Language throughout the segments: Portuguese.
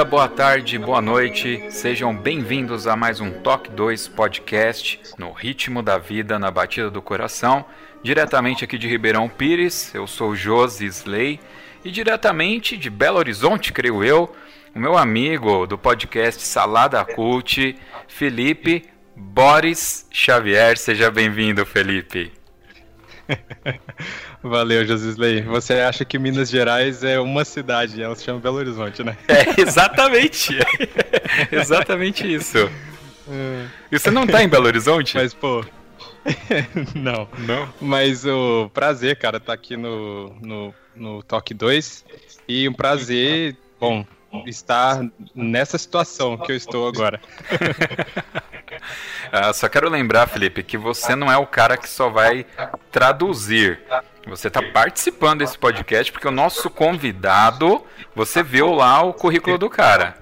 Dia, boa tarde, boa noite. Sejam bem-vindos a mais um Toque 2 podcast no ritmo da vida, na batida do coração. Diretamente aqui de Ribeirão Pires, eu sou Josi Slay e diretamente de Belo Horizonte, creio eu, o meu amigo do podcast Salada Cult, Felipe Boris Xavier. Seja bem-vindo, Felipe. Valeu, Josisley. Você acha que Minas Gerais é uma cidade, ela se chama Belo Horizonte, né? É, exatamente. exatamente isso. E você não tá em Belo Horizonte? Mas, pô. não. Não? Mas o prazer, cara, tá aqui no, no, no Toque 2. E um prazer, bom, estar nessa situação que eu estou agora. Ah, só quero lembrar, Felipe, que você não é o cara que só vai traduzir. Você está participando desse podcast porque o nosso convidado, você viu lá o currículo do cara.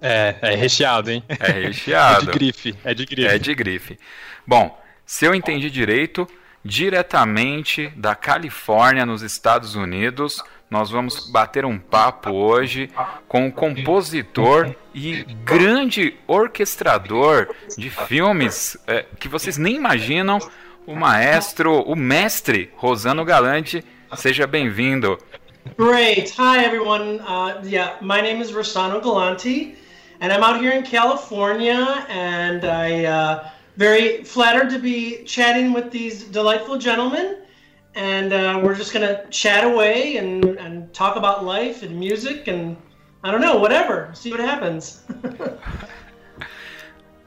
É, é recheado, hein? É recheado. É de grife, é de grife. É de grife. Bom, se eu entendi direito, diretamente da Califórnia, nos Estados Unidos, nós vamos bater um papo hoje com o compositor e grande orquestrador de filmes é, que vocês nem imaginam, o maestro, o mestre Rosano Galante. Seja bem-vindo. Great. Hi, everyone. Uh, yeah, my name is Rosano Galanti, and I'm out here in California, and I uh, very flattered to be chatting with these delightful gentlemen. And uh, we're just gonna chat away and, and talk about life and music and I don't know, whatever. See what happens.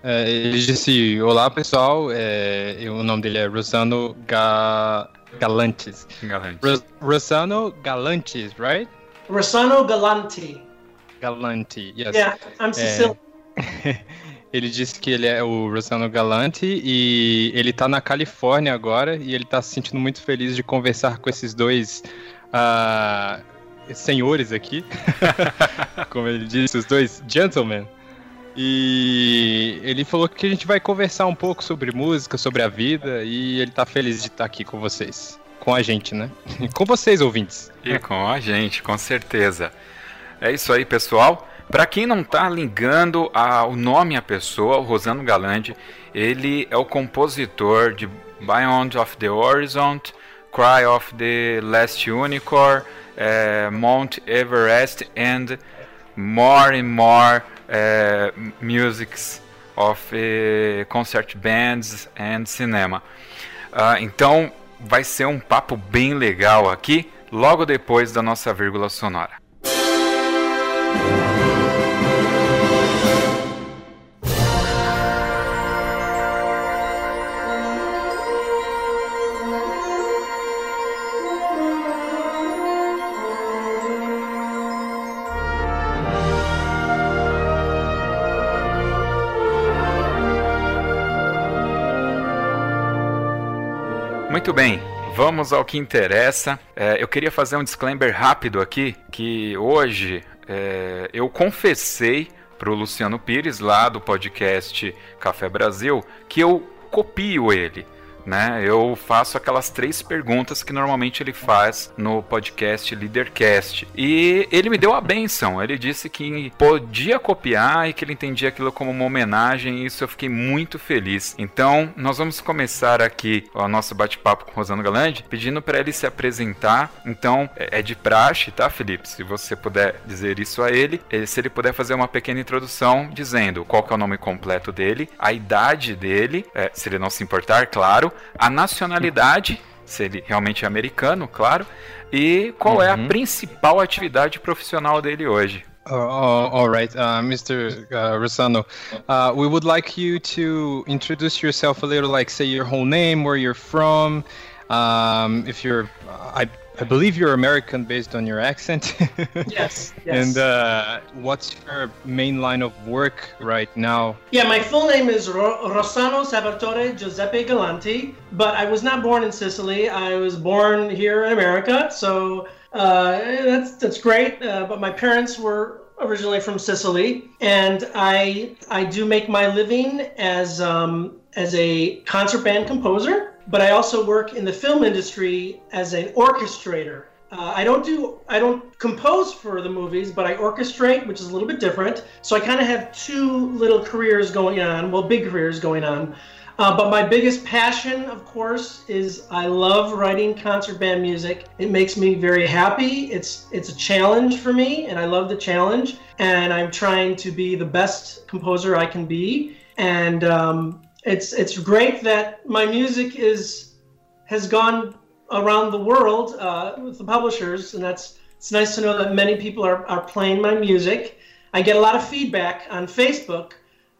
Eh, é, ele disse: Olá pessoal, é, eh, o nome dele é Rosano Ga... Galantes. Galante. Ros- Rosano Galantes, right? Rosano Galanti. Galante, yes. Yeah, I'm eh, Sicilian. ele disse que ele é o Rosano Galante e ele tá na Califórnia agora e ele tá se sentindo muito feliz de conversar com esses dois ah, senhores aqui. Como ele disse, os dois gentlemen. E ele falou que a gente vai conversar um pouco sobre música, sobre a vida, e ele tá feliz de estar aqui com vocês. Com a gente, né? Com vocês, ouvintes. E com a gente, com certeza. É isso aí, pessoal. Para quem não tá ligando ao nome à pessoa, o Rosano Galante, ele é o compositor de Beyond of the Horizon, Cry of the Last Unicorn, eh, Mount Everest and more and more eh, musics of eh, concert bands and cinema. Ah, então vai ser um papo bem legal aqui, logo depois da nossa vírgula sonora. Muito bem, vamos ao que interessa. É, eu queria fazer um disclaimer rápido aqui, que hoje é, eu confessei para o Luciano Pires, lá do podcast Café Brasil, que eu copio ele. Né? Eu faço aquelas três perguntas que normalmente ele faz no podcast Leadercast. E ele me deu a benção. Ele disse que podia copiar e que ele entendia aquilo como uma homenagem. E isso eu fiquei muito feliz. Então, nós vamos começar aqui o nosso bate-papo com Rosano Galande, pedindo para ele se apresentar. Então, é, é de praxe, tá, Felipe? Se você puder dizer isso a ele, se ele puder fazer uma pequena introdução dizendo qual que é o nome completo dele, a idade dele, é, se ele não se importar, claro, a nacionalidade, se ele realmente é americano, claro, e qual uhum. é a uhum. principal atividade profissional dele hoje. Uh, all right, uh, Mr. Uh, Rosano, uh, we would like you to introduce yourself a little, like say your whole name, where you're from. Um, if you're, I I believe you're American based on your accent. yes, yes. And uh, what's your main line of work right now? Yeah, my full name is Ro- Rossano Salvatore Giuseppe Galanti, but I was not born in Sicily. I was born here in America, so uh, that's that's great. Uh, but my parents were originally from Sicily, and I I do make my living as um, as a concert band composer but I also work in the film industry as an orchestrator. Uh, I don't do I don't compose for the movies, but I orchestrate, which is a little bit different. So I kind of have two little careers going on, well, big careers going on. Uh, but my biggest passion, of course, is I love writing concert band music. It makes me very happy. It's it's a challenge for me, and I love the challenge. And I'm trying to be the best composer I can be. And um, it's it's great that my music is has gone around the world uh, with the publishers, and that's it's nice to know that many people are, are playing my music. I get a lot of feedback on Facebook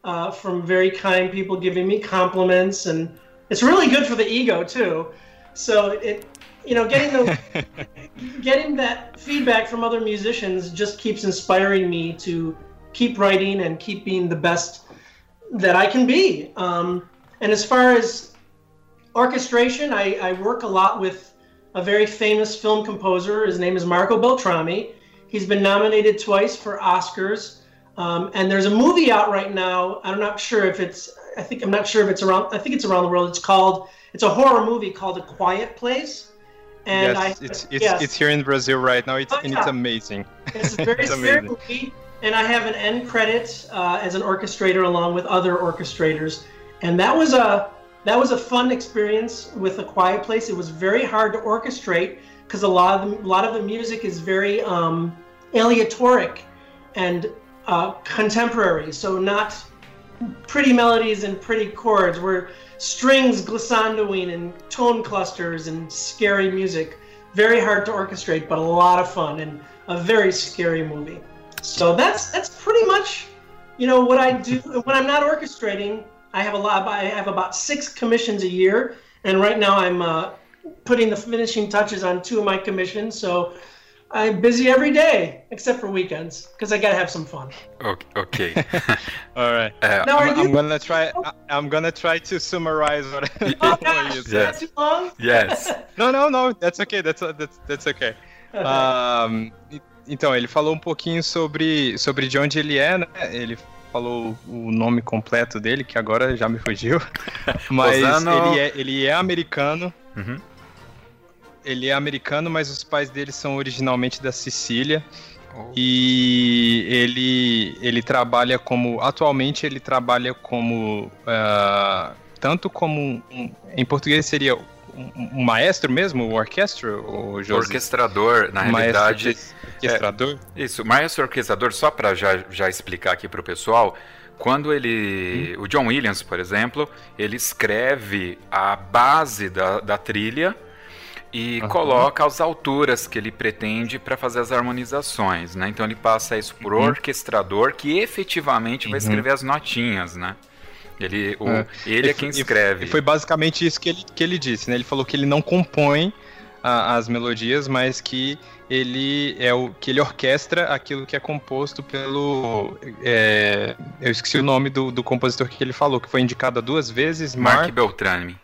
uh, from very kind people giving me compliments, and it's really good for the ego too. So it, you know, getting the getting that feedback from other musicians just keeps inspiring me to keep writing and keep being the best that I can be. Um, and as far as orchestration, I, I, work a lot with a very famous film composer. His name is Marco Beltrami. He's been nominated twice for Oscars. Um, and there's a movie out right now. I'm not sure if it's. I think I'm not sure if it's around. I think it's around the world. It's called. It's a horror movie called A Quiet Place. And yes, I, it's it's, yes. it's here in Brazil right now. It's oh, yeah. it's amazing. It's a very it's scary movie and I have an end credit uh, as an orchestrator along with other orchestrators, and that was a that was a fun experience with a quiet place. It was very hard to orchestrate because a lot of the, a lot of the music is very um, aleatoric and uh, contemporary, so not pretty melodies and pretty chords. Where strings glissandoing and tone clusters and scary music. Very hard to orchestrate, but a lot of fun and a very scary movie. So that's that's pretty much, you know, what I do when I'm not orchestrating. I have a lot. I have about six commissions a year, and right now I'm uh, putting the finishing touches on two of my commissions. So I'm busy every day except for weekends because I gotta have some fun. Okay. okay. All right. Uh, now, I'm, I'm, gonna try. I'm gonna try to summarize what. oh gosh, is that too long? Yes. no, no, no. That's okay. That's that's that's okay. Um, Então, ele falou um pouquinho sobre, sobre de onde ele é, né? Ele falou o nome completo dele, que agora já me fugiu. Mas ele, é, ele é americano. Uhum. Ele é americano, mas os pais dele são originalmente da Sicília. Oh. E ele, ele trabalha como. Atualmente ele trabalha como. Uh, tanto como. Um, em português seria um, maestro mesmo, o orquestro? O orquestrador, na realidade. Orquestrador? É, isso, maestro orquestrador, só para já, já explicar aqui para o pessoal. Quando ele. Hum. O John Williams, por exemplo, ele escreve a base da, da trilha e uhum. coloca as alturas que ele pretende para fazer as harmonizações, né? Então ele passa isso por uhum. orquestrador que efetivamente vai uhum. escrever as notinhas, né? Ele, o, é. ele é quem escreve. E foi basicamente isso que ele, que ele disse, né? Ele falou que ele não compõe a, as melodias, mas que ele é o que ele orquestra aquilo que é composto pelo. É, eu esqueci o nome do, do compositor que ele falou, que foi indicado duas vezes. Mark, Mark Beltrame.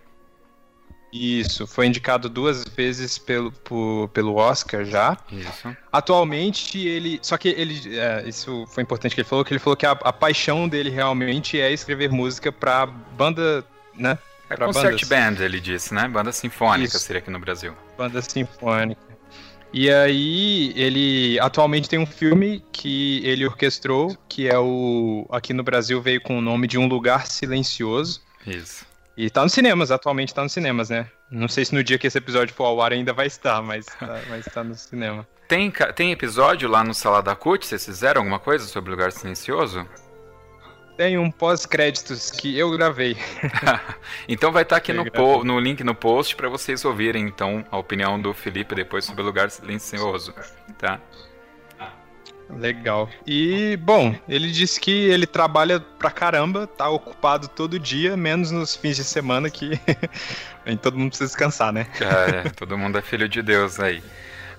Isso, foi indicado duas vezes pelo, por, pelo Oscar já. Isso. Atualmente ele. Só que ele. É, isso foi importante que ele falou, que ele falou que a, a paixão dele realmente é escrever música pra banda, né? É concert band, ele disse, né? Banda sinfônica Isso. seria aqui no Brasil. Banda sinfônica. E aí, ele atualmente tem um filme que ele orquestrou, que é o. Aqui no Brasil veio com o nome de Um Lugar Silencioso. Isso. E tá nos cinemas, atualmente tá nos cinemas, né? Não sei se no dia que esse episódio for ao ar ainda vai estar, mas tá, mas tá no cinema. Tem, tem episódio lá no Salada Cut? Vocês fizeram alguma coisa sobre o Lugar Silencioso? Tem um pós-créditos que eu gravei. então vai estar tá aqui no, po no link no post para vocês ouvirem então a opinião do Felipe depois sobre o lugar silencioso, tá? Legal. E, bom, ele disse que ele trabalha pra caramba, tá ocupado todo dia, menos nos fins de semana que todo mundo precisa descansar, né? É, todo mundo é filho de Deus aí.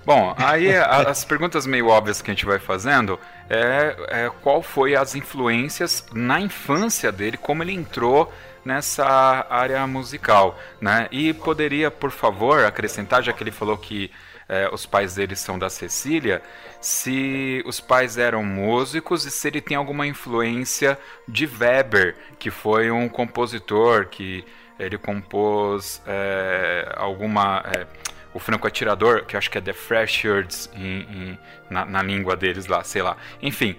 Bom, aí as perguntas meio óbvias que a gente vai fazendo é, é, qual foi as influências na infância dele, como ele entrou nessa área musical, né? E poderia, por favor, acrescentar, já que ele falou que é, os pais dele são da Cecília, se os pais eram músicos e se ele tem alguma influência de Weber, que foi um compositor que ele compôs é, alguma é, o franco atirador, que acho que é The Freshers na, na, língua deles lá, sei lá. Enfim,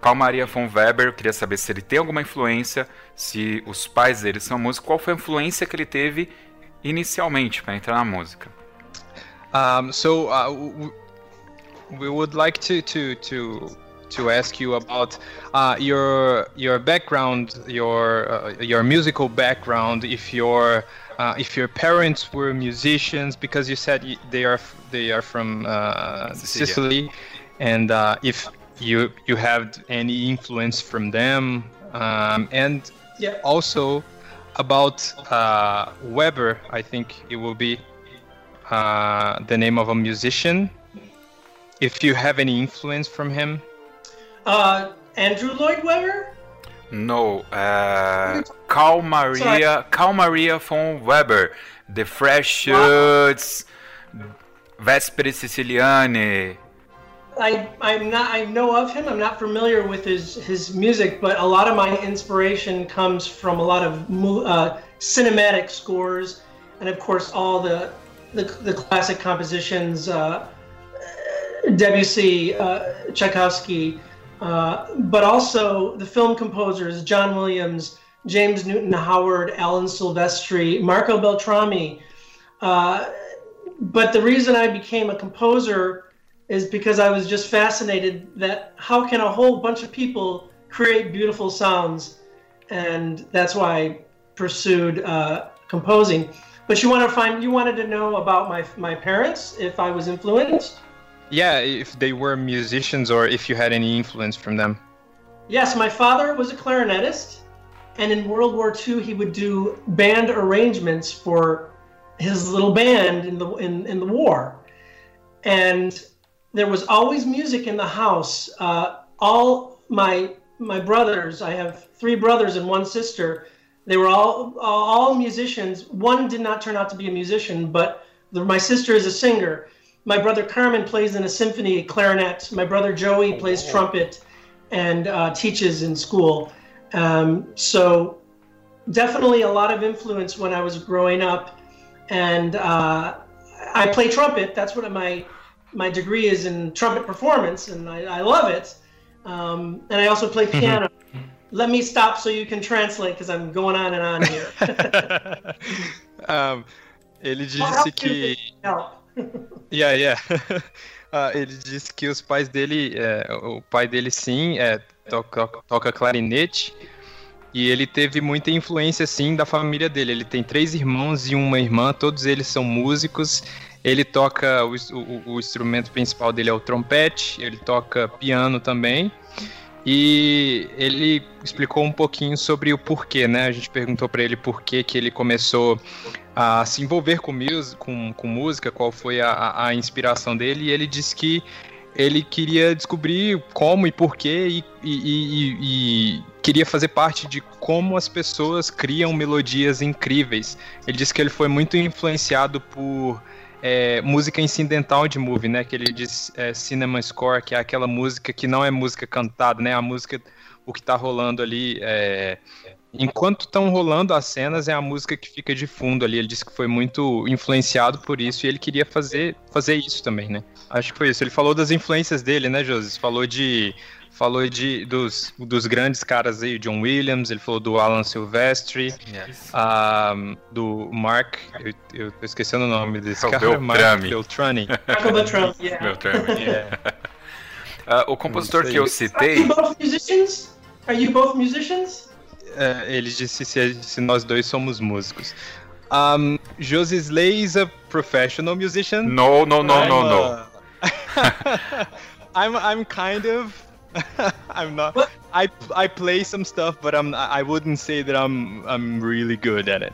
Carl Maria von Weber, eu queria saber se ele tem alguma influência, se os pais dele são músicos, qual foi a influência que ele teve inicialmente para entrar na música. Um, so uh, we would like to to to to ask you about uh, your your background, your uh, your musical background. If you're uh, if your parents were musicians, because you said they are they are from uh, Sicily, and uh, if you you have any influence from them, um, and yeah. also about uh, Weber, I think it will be uh, the name of a musician. If you have any influence from him, uh, Andrew Lloyd Webber. No, uh, Carl Maria, Sorry. Carl Maria von Weber, The Fresh Shoots, Vespere Siciliane. I I'm not I know of him. I'm not familiar with his his music, but a lot of my inspiration comes from a lot of uh, cinematic scores, and of course all the the, the classic compositions. Uh, Debussy, uh, Tchaikovsky, uh, but also the film composers John Williams, James Newton Howard, Alan Silvestri, Marco Beltrami. Uh, but the reason I became a composer is because I was just fascinated that how can a whole bunch of people create beautiful sounds, and that's why I pursued uh, composing. But you want to find you wanted to know about my my parents if I was influenced. Yeah, if they were musicians or if you had any influence from them. Yes, my father was a clarinetist, and in World War II he would do band arrangements for his little band in the in, in the war, and there was always music in the house. Uh, all my my brothers, I have three brothers and one sister. They were all all musicians. One did not turn out to be a musician, but the, my sister is a singer my brother Carmen plays in a symphony clarinet. My brother Joey plays trumpet and uh, teaches in school. Um, so definitely a lot of influence when I was growing up. And uh, I play trumpet. That's what my my degree is in trumpet performance, and I, I love it. Um, and I also play piano. Let me stop so you can translate because I'm going on and on here. um, ele disse que. Yeah, yeah. Uh, ele disse que os pais dele, é, o pai dele sim, é, toca, toca clarinete e ele teve muita influência sim da família dele. Ele tem três irmãos e uma irmã, todos eles são músicos. Ele toca o, o, o instrumento principal dele é o trompete, ele toca piano também. E ele explicou um pouquinho sobre o porquê, né? A gente perguntou para ele por que, que ele começou a se envolver com, com, com música, qual foi a, a, inspiração dele, e ele disse que ele queria descobrir como e porquê e, e, e, e, queria fazer parte de como as pessoas criam melodias incríveis. Ele disse que ele foi muito influenciado por é, música incidental de movie, né? Que ele diz é, cinema score, que é aquela música que não é música cantada, né? A música, o que está rolando ali é, enquanto estão rolando as cenas, é a música que fica de fundo ali. Ele disse que foi muito influenciado por isso e ele queria fazer, fazer isso também, né? Acho que foi isso. Ele falou das influências dele, né, José? Falou de falou de, dos, dos grandes caras aí, John Williams, ele falou do Alan Silvestre, yes. um, do Mark, eu, eu tô esquecendo o nome desse é cara, Beltrame. Mark Beltrami. Mark Beltrami, yeah. Beltrami. yeah. Uh, o compositor que eu citei... Are you both musicians? Are you both musicians? Uh, ele disse se, se, nós dois somos músicos. Um, Josie Slay is a professional musician. No, no, no, I'm no, no. I'm I'm kind of I'm not. What? I I play some stuff, but I'm I wouldn't say that I'm I'm really good at it.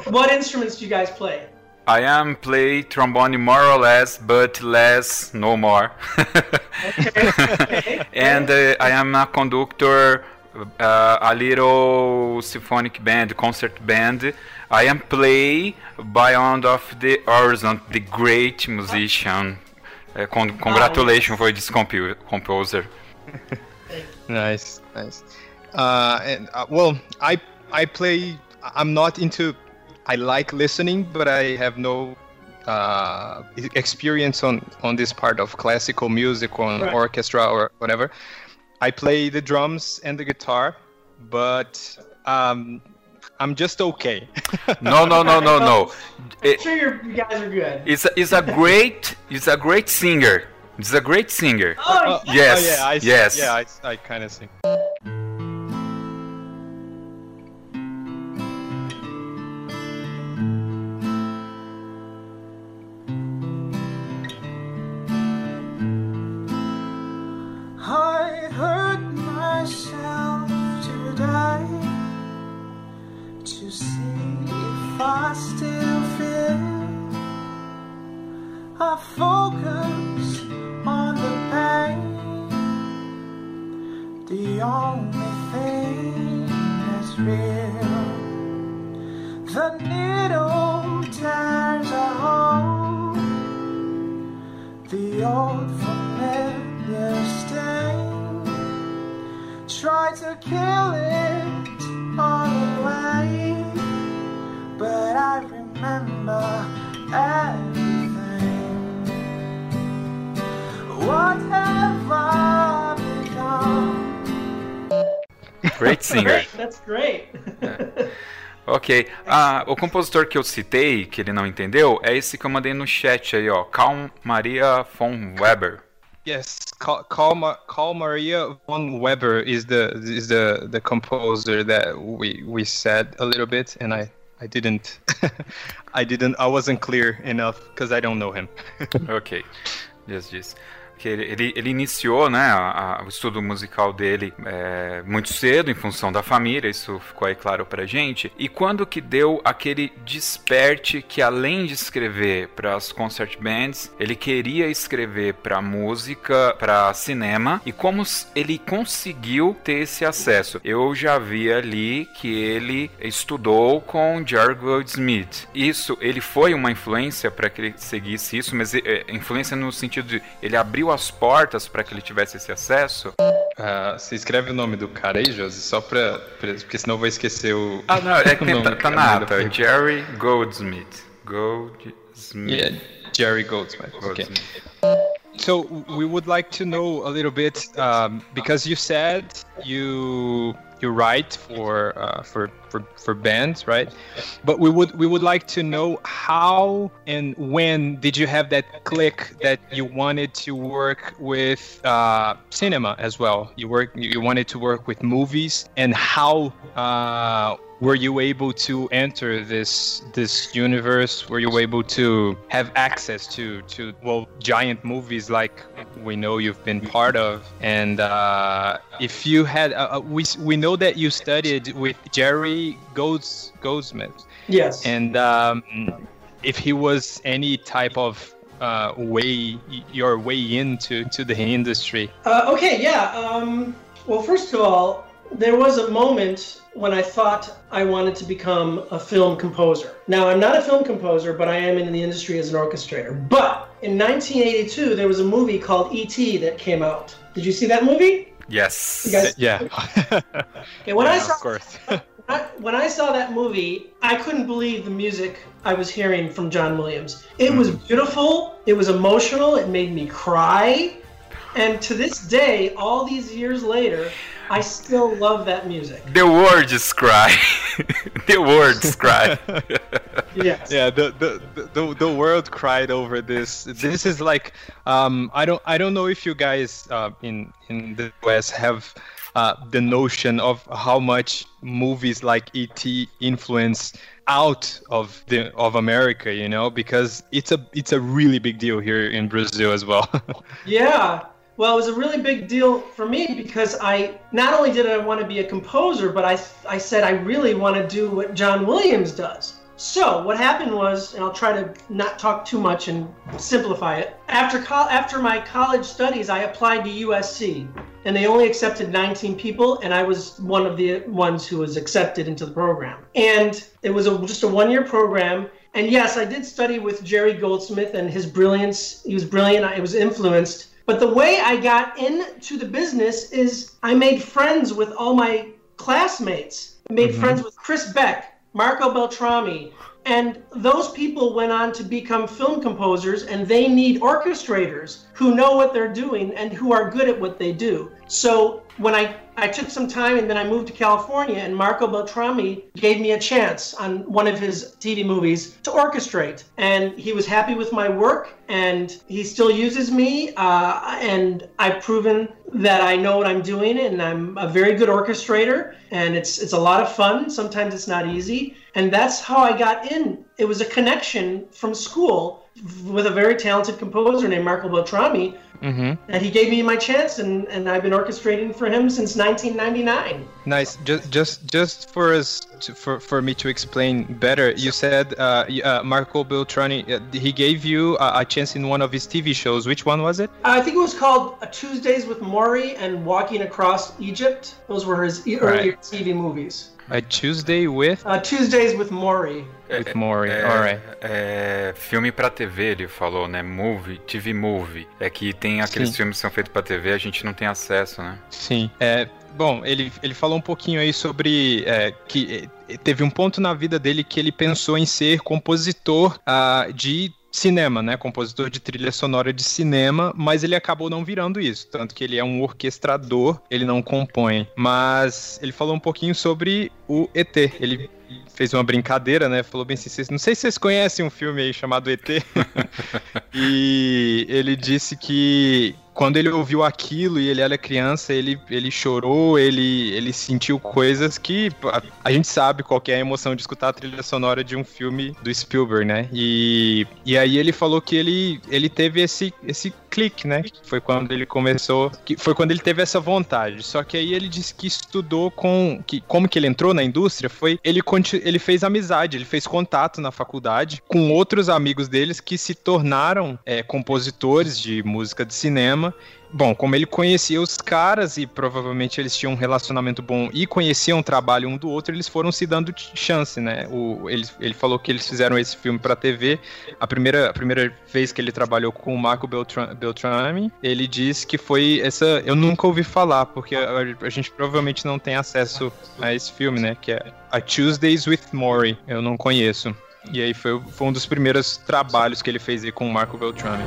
what instruments do you guys play? I am play trombone more or less, but less, no more. okay. okay. And uh, I am a conductor, uh, a little symphonic band, concert band. I am play by one of the Horizon, the great musician. Uh, con congratulations for this composer. nice, nice. Uh, and uh, well, I I play. I'm not into. I like listening, but I have no uh, experience on on this part of classical music, on right. orchestra or whatever. I play the drums and the guitar, but um, I'm just okay. no, no, no, no, no. I'm sure you guys are good. It's a, it's a great it's a great singer. He's a great singer. Oh, yes. Oh, yeah, I, yes. Yeah, I, I kind of sing. Ok. Ah, o compositor que eu citei, que ele não entendeu, é esse que eu mandei no chat aí, ó. Carl Maria von Weber. Yes, Carl, Maria von Weber is the is the the composer that we we said a little bit, and I I didn't I didn't I wasn't clear enough because I don't know him. ok, just just. Que ele, ele, ele iniciou né, a, a, o estudo musical dele é, muito cedo, em função da família, isso ficou aí claro pra gente. E quando que deu aquele desperte que, além de escrever para as concert bands, ele queria escrever para música, para cinema, e como ele conseguiu ter esse acesso? Eu já vi ali que ele estudou com Jerry Goldsmith. Isso, ele foi uma influência para que ele seguisse isso, mas é, influência no sentido de ele abriu as portas para que ele tivesse esse acesso? Uh, você escreve o nome do cara aí, Josi, só pra, pra, Porque senão eu vou esquecer o. Ah, não, é que tá, tá na ata. Jerry Goldsmith. Goldsmith. Yeah, Jerry Goldsmith. Goldsmith. Okay. So we would like to know a little bit um, because you said you you write for uh, for for for bands, right? But we would we would like to know how and when did you have that click that you wanted to work with uh, cinema as well? You work you wanted to work with movies, and how uh, were you able to enter this this universe? Were you able to have access to to well giant movies like we know you've been part of? And uh, if you had, uh, uh we we know that you studied with Jerry Golds Goldsmith. Yes. And um, if he was any type of uh, way your way into to the industry. Uh, okay. Yeah. Um, well, first of all, there was a moment when I thought I wanted to become a film composer. Now, I'm not a film composer, but I am in the industry as an orchestrator. But in 1982, there was a movie called E.T. that came out. Did you see that movie? Yes. Guys- Yeah. Okay, when I saw of course. When I saw that movie, I couldn't believe the music I was hearing from John Williams. It was hmm. beautiful. It was emotional. It made me cry. And to this day, all these years later, I still love that music. The words cry. the words cry. Yes. yeah the, the the the world cried over this this is like um i don't i don't know if you guys uh, in in the us have uh, the notion of how much movies like et influence out of the of america you know because it's a it's a really big deal here in brazil as well Yeah. Well, it was a really big deal for me because I not only did I want to be a composer, but I I said I really want to do what John Williams does. So what happened was, and I'll try to not talk too much and simplify it. After after my college studies, I applied to USC, and they only accepted 19 people, and I was one of the ones who was accepted into the program. And it was a, just a one-year program. And yes, I did study with Jerry Goldsmith and his brilliance. He was brilliant. I was influenced. But the way I got into the business is I made friends with all my classmates. I made mm-hmm. friends with Chris Beck, Marco Beltrami, and those people went on to become film composers and they need orchestrators who know what they're doing and who are good at what they do. So when I, I took some time and then I moved to California and Marco Beltrami gave me a chance on one of his TV movies to orchestrate. And he was happy with my work and he still uses me. Uh, and I've proven that I know what I'm doing and I'm a very good orchestrator and it's it's a lot of fun. Sometimes it's not easy. And that's how I got in. It was a connection from school with a very talented composer named Marco Beltrami mm-hmm. and he gave me my chance and, and I've been orchestrating for him since 1999. Nice. Just, just, just for us, to, for for me to explain better, you said uh, uh, Marco Beltrani. Uh, he gave you a, a chance in one of his TV shows. Which one was it? I think it was called Tuesdays with Maury and Walking Across Egypt. Those were his earlier TV movies. A Tuesday with Uh, Tuesdays with Maury. with Maury. É, Alright. é, filme pra TV, ele falou, né? Movie, TV movie. É que tem aqueles Sim. filmes que são feitos pra TV, a gente não tem acesso, né? Sim. É, bom, ele, ele falou um pouquinho aí sobre é, que é, teve um ponto na vida dele que ele pensou em ser compositor ah, de cinema, né? Compositor de trilha sonora de cinema, mas ele acabou não virando isso, tanto que ele é um orquestrador, ele não compõe. Mas ele falou um pouquinho sobre o ET. Ele fez uma brincadeira, né? Falou bem assim, não sei se vocês conhecem um filme aí chamado ET. e ele disse que quando ele ouviu aquilo e ele era criança, ele, ele chorou, ele, ele sentiu coisas que a, a gente sabe qual é a emoção de escutar a trilha sonora de um filme do Spielberg, né? E, e aí ele falou que ele, ele teve esse, esse clique, né? Foi quando ele começou, que foi quando ele teve essa vontade. Só que aí ele disse que estudou com, que como que ele entrou na indústria foi ele ele fez amizade, ele fez contato na faculdade com outros amigos deles que se tornaram é, compositores de música de cinema. Bom, como ele conhecia os caras e provavelmente eles tinham um relacionamento bom e conheciam o trabalho um do outro, eles foram se dando ch- chance, né? O, ele, ele falou que eles fizeram esse filme pra TV. A primeira, a primeira vez que ele trabalhou com o Marco Beltrami, ele disse que foi essa. Eu nunca ouvi falar, porque a, a gente provavelmente não tem acesso a esse filme, né? Que é A Tuesdays with Maury. Eu não conheço. E aí foi, foi um dos primeiros trabalhos que ele fez aí com o Marco Beltrami.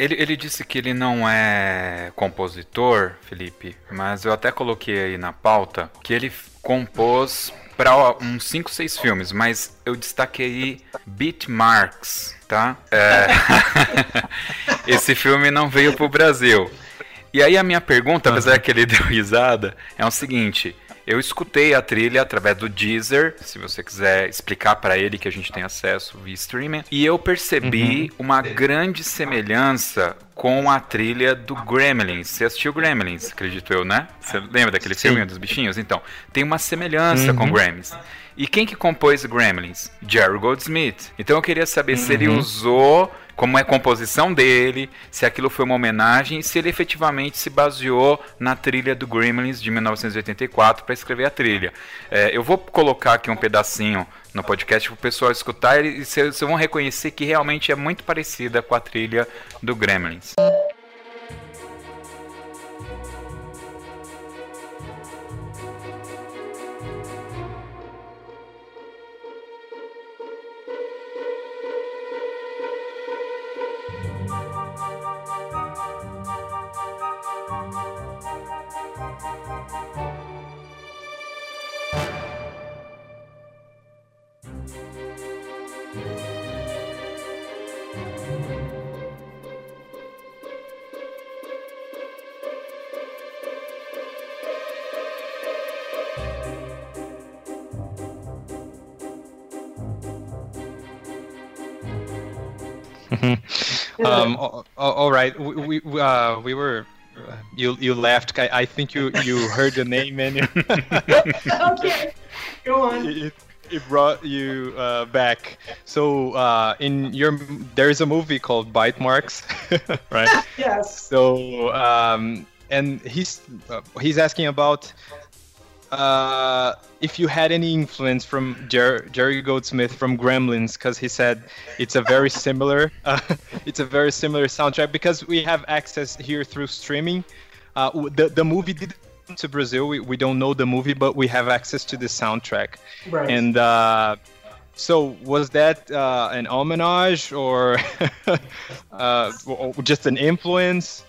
Ele, ele disse que ele não é compositor, Felipe, mas eu até coloquei aí na pauta que ele compôs para uns 5, 6 filmes, mas eu destaquei Beat Marks, tá? É, Esse filme não veio pro Brasil. E aí a minha pergunta, apesar que ele deu risada, é o seguinte: Eu escutei a trilha através do Deezer, se você quiser explicar para ele que a gente tem acesso via streaming, e eu percebi uhum. uma grande semelhança com a trilha do Gremlins. Você assistiu Gremlins, acredito eu, né? Você lembra daquele Sim. filme dos bichinhos? Então, tem uma semelhança uhum. com Gremlins. E quem que compôs Gremlins? Jerry Goldsmith. Então eu queria saber uhum. se ele uhum. usou como é a composição dele, se aquilo foi uma homenagem e se ele efetivamente se baseou na trilha do Gremlins de 1984 para escrever a trilha. É, eu vou colocar aqui um pedacinho no podcast para o pessoal escutar e vocês vão reconhecer que realmente é muito parecida com a trilha do Gremlins. Right, we we, uh, we were. Uh, you you left. I, I think you you heard the name and. okay, go on. It, it brought you uh, back. So uh, in your there is a movie called Bite Marks, right? yes. So um, and he's uh, he's asking about uh, if you had any influence from Jer- Jerry Goldsmith from Gremlins, because he said it's a very similar, uh, it's a very similar soundtrack. Because we have access here through streaming. Uh, the the movie did to Brazil. We, we don't know the movie, but we have access to the soundtrack. Right. And uh, so was that uh, an homage or uh, just an influence?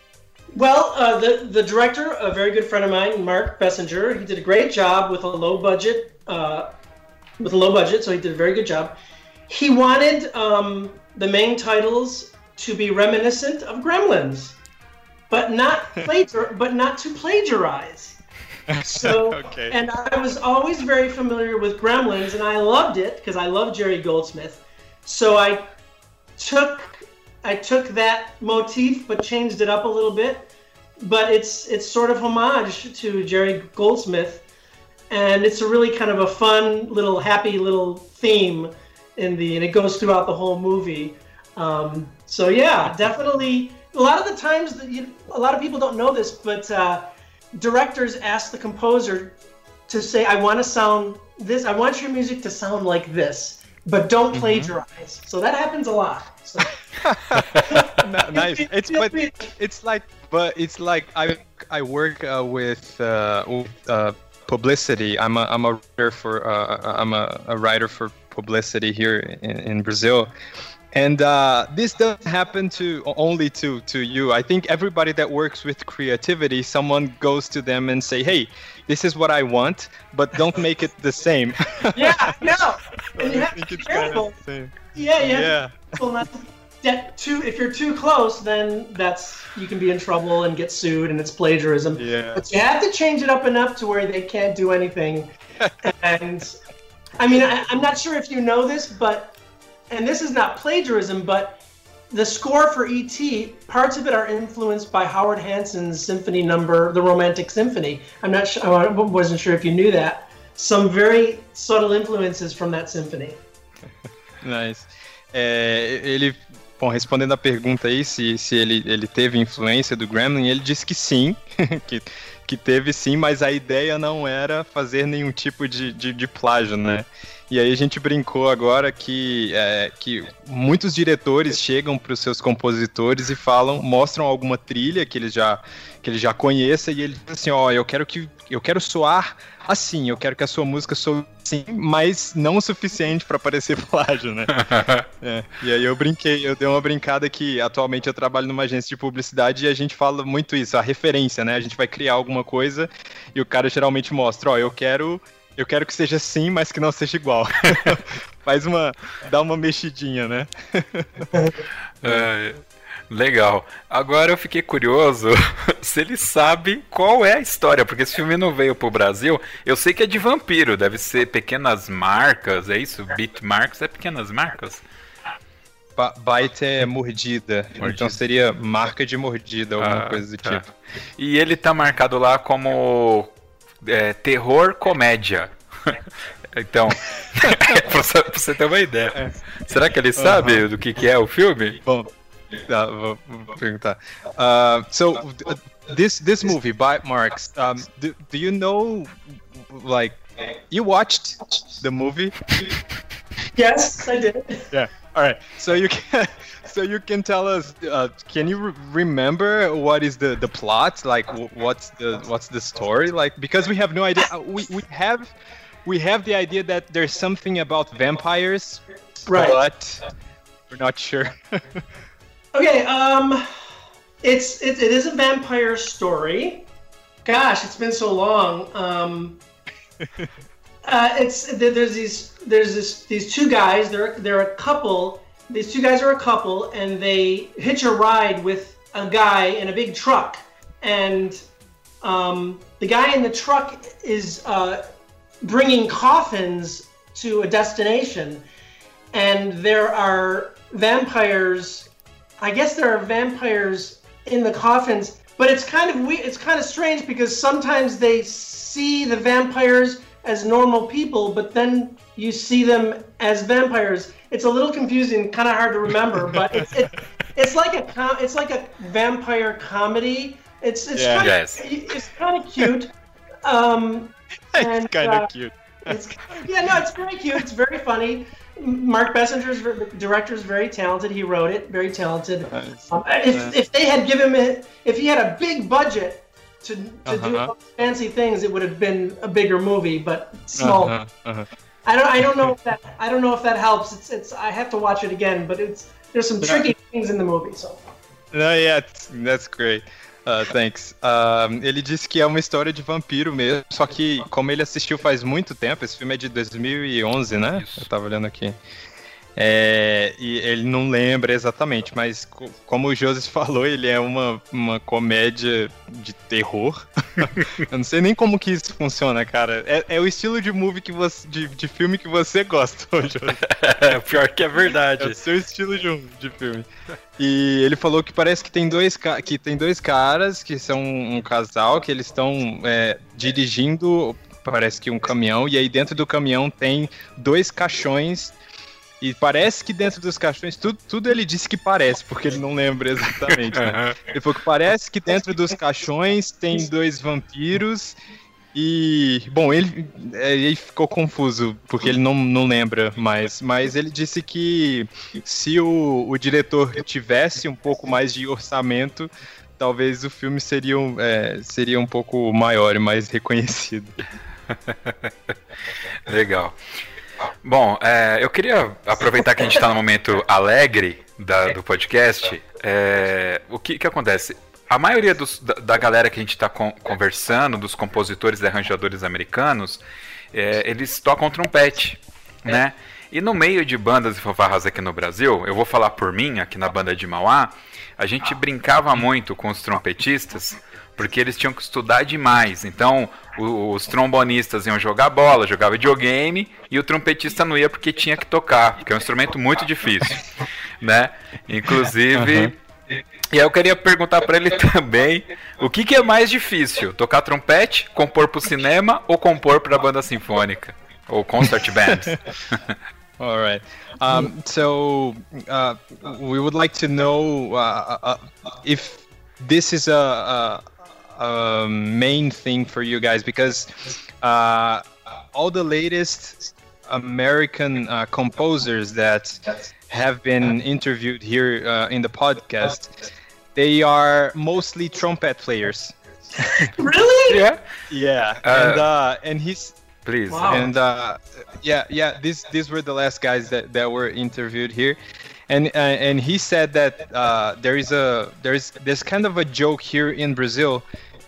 Well, uh, the the director, a very good friend of mine, Mark Bessinger, he did a great job with a low budget, uh, with a low budget. So he did a very good job. He wanted um, the main titles to be reminiscent of Gremlins, but not plagiar- but not to plagiarize. So, okay. and I was always very familiar with Gremlins, and I loved it because I love Jerry Goldsmith. So I took I took that motif but changed it up a little bit. But it's it's sort of homage to Jerry Goldsmith, and it's a really kind of a fun little happy little theme in the and it goes throughout the whole movie. Um, so yeah, definitely. A lot of the times, that you, a lot of people don't know this, but uh, directors ask the composer to say, "I want to sound this. I want your music to sound like this, but don't mm-hmm. plagiarize." Mm-hmm. So that happens a lot. So. nice. It's but it's like but it's like I I work uh, with uh, with uh, publicity. I'm a I'm a writer for uh, I'm a, a writer for publicity here in, in Brazil. And uh, this doesn't happen to only to to you. I think everybody that works with creativity, someone goes to them and say, "Hey, this is what I want, but don't make it the same." yeah, no. And you have to be careful. Kind of yeah, yeah. yeah get too if you're too close then that's you can be in trouble and get sued and it's plagiarism. Yeah. But you have to change it up enough to where they can't do anything. And i mean I, i'm not sure if you know this but and this is not plagiarism but the score for et parts of it are influenced by howard hanson's symphony number the romantic symphony. I'm not sure i wasn't sure if you knew that. Some very subtle influences from that symphony. Nice. Uh, é, ele Bom, respondendo a pergunta aí, se, se ele, ele teve influência do Gremlin, ele disse que sim, que, que teve sim, mas a ideia não era fazer nenhum tipo de, de, de plágio, né? E aí a gente brincou agora que, é, que muitos diretores chegam para os seus compositores e falam, mostram alguma trilha que eles já que ele já conheça e ele diz assim, ó, oh, eu quero que eu quero soar assim, eu quero que a sua música soe assim, mas não o suficiente para parecer plágio, né? é, e aí eu brinquei, eu dei uma brincada que atualmente eu trabalho numa agência de publicidade e a gente fala muito isso, a referência, né? A gente vai criar alguma coisa e o cara geralmente mostra, ó, oh, eu quero eu quero que seja assim, mas que não seja igual. Faz uma. dá uma mexidinha, né? é, Legal. Agora eu fiquei curioso se ele sabe qual é a história, porque esse filme não veio pro Brasil. Eu sei que é de vampiro, deve ser pequenas marcas, é isso? Beat marks é pequenas marcas? Ba bite é mordida, mordida, então seria marca de mordida, alguma ah, coisa do tá. tipo. E ele tá marcado lá como é, terror comédia. Então, pra você ter uma ideia. É. Será que ele sabe uhum. do que, que é o filme? Bom, tá, vou, vou perguntar. Uh, so, uh, this this movie by Marx, um, do, do you know, like, you watched the movie? Yes, I did. Yeah. All right. So you can so you can tell us uh, can you re remember what is the the plot like what's the what's the story like because we have no idea uh, we we have we have the idea that there's something about vampires, right? But we're not sure. okay, um, it's it, it is a vampire story. Gosh, it's been so long. Um, uh, it's there's these there's this these two guys. They're they're a couple. These two guys are a couple, and they hitch a ride with a guy in a big truck, and um, the guy in the truck is uh, bringing coffins to a destination, and there are vampires. I guess there are vampires in the coffins, but it's kind of weird. It's kind of strange because sometimes they see the vampires as normal people, but then you see them as vampires. It's a little confusing, kind of hard to remember, but it's it, it's like a com- it's like a vampire comedy. It's it's yeah. kind of yes. it's kind of cute. Um, it's kind of uh, cute. it's, yeah, no, it's very cute. It's very funny. Mark Bessinger's director is very talented. He wrote it, very talented. Um, if, if they had given him, if he had a big budget to, to uh-huh. do fancy things, it would have been a bigger movie. But small. Uh-huh. Uh-huh. I don't. I don't know if that. I don't know if that helps. It's. It's. I have to watch it again. But it's. There's some tricky things in the movie. So. No, yeah, that's great. Uh, thanks. Uh, ele disse que é uma história de vampiro mesmo, só que como ele assistiu faz muito tempo, esse filme é de 2011, né? Eu tava olhando aqui. É, e ele não lembra exatamente, mas como o Joseph falou, ele é uma, uma comédia de terror. Eu não sei nem como que isso funciona, cara. É, é o estilo de movie que você, de, de filme que você gosta, Joseph. É, pior que é verdade. É o seu estilo de, de filme. E ele falou que parece que tem dois, que tem dois caras que são um casal, que eles estão é, dirigindo, parece que um caminhão, e aí dentro do caminhão tem dois caixões e parece que dentro dos caixões, tudo, tudo ele disse que parece, porque ele não lembra exatamente. Né? Ele falou que parece que dentro dos caixões tem dois vampiros. E, bom, ele, é, ele ficou confuso, porque ele não, não lembra mais. Mas ele disse que se o, o diretor tivesse um pouco mais de orçamento, talvez o filme seria, é, seria um pouco maior e mais reconhecido. Legal. Bom, é, eu queria aproveitar que a gente está no momento alegre da, do podcast. É, o que, que acontece? A maioria dos, da, da, galera que a gente está con conversando, dos compositores e arranjadores americanos, é, eles tocam trompete, né? E no meio de bandas e fanfarras aqui no Brasil, eu vou falar por mim, aqui na banda de Mauá, a gente brincava muito com os trompetistas porque eles tinham que estudar demais. Então, os trombonistas iam jogar bola, jogar videogame, e o trompetista não ia porque tinha que tocar, porque é um instrumento muito difícil, né? Inclusive, uhum. E aí eu queria perguntar para ele também, o que, que é mais difícil, tocar trompete, compor para o cinema ou compor para a banda sinfônica ou concert band? All right. Um, so uh, we would like to know uh, uh, if this is a, um, main thing for you guys because uh, all the latest American uh, composers that have been interviewed here uh, in the podcast, they are mostly trumpet players. really? Yeah. Yeah. Uh, and uh, and he's please wow. and uh, yeah yeah these these were the last guys that, that were interviewed here and uh, and he said that uh, there is a there is there's kind of a joke here in Brazil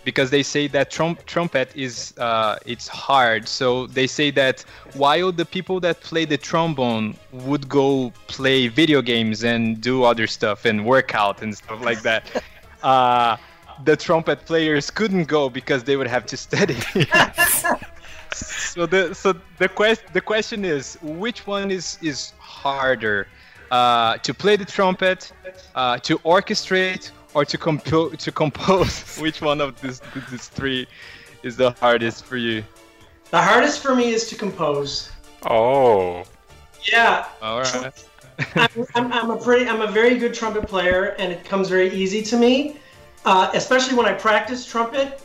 because they say that trum- trumpet is uh, it's hard. So they say that while the people that play the trombone would go play video games and do other stuff and work out and stuff like that, uh, the trumpet players couldn't go because they would have to study. so the so the quest the question is which one is is harder uh, to play the trumpet, uh, to orchestrate, or to compo- to compose? Which one of these these three is the hardest for you? The hardest for me is to compose. Oh. Yeah. All right. I'm, I'm, I'm a pretty, I'm a very good trumpet player, and it comes very easy to me. Uh, especially when I practice trumpet,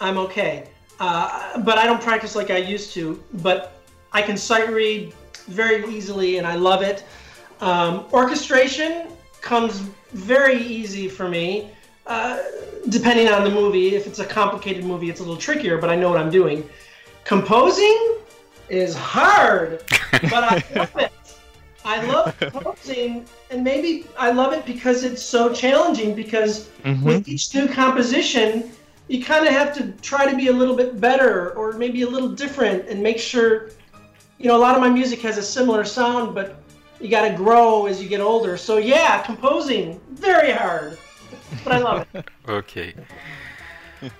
I'm okay. Uh, but I don't practice like I used to. But I can sight read very easily, and I love it. Um, orchestration comes very easy for me, uh, depending on the movie. If it's a complicated movie, it's a little trickier, but I know what I'm doing. Composing is hard, but I love it. I love composing, and maybe I love it because it's so challenging. Because Mhm. with each new composition, you kind of have to try to be a little bit better, or maybe a little different, and make sure. You know, a lot of my music has a similar sound, but you got to grow as you get older. So yeah, composing very hard, but I love it. Ok.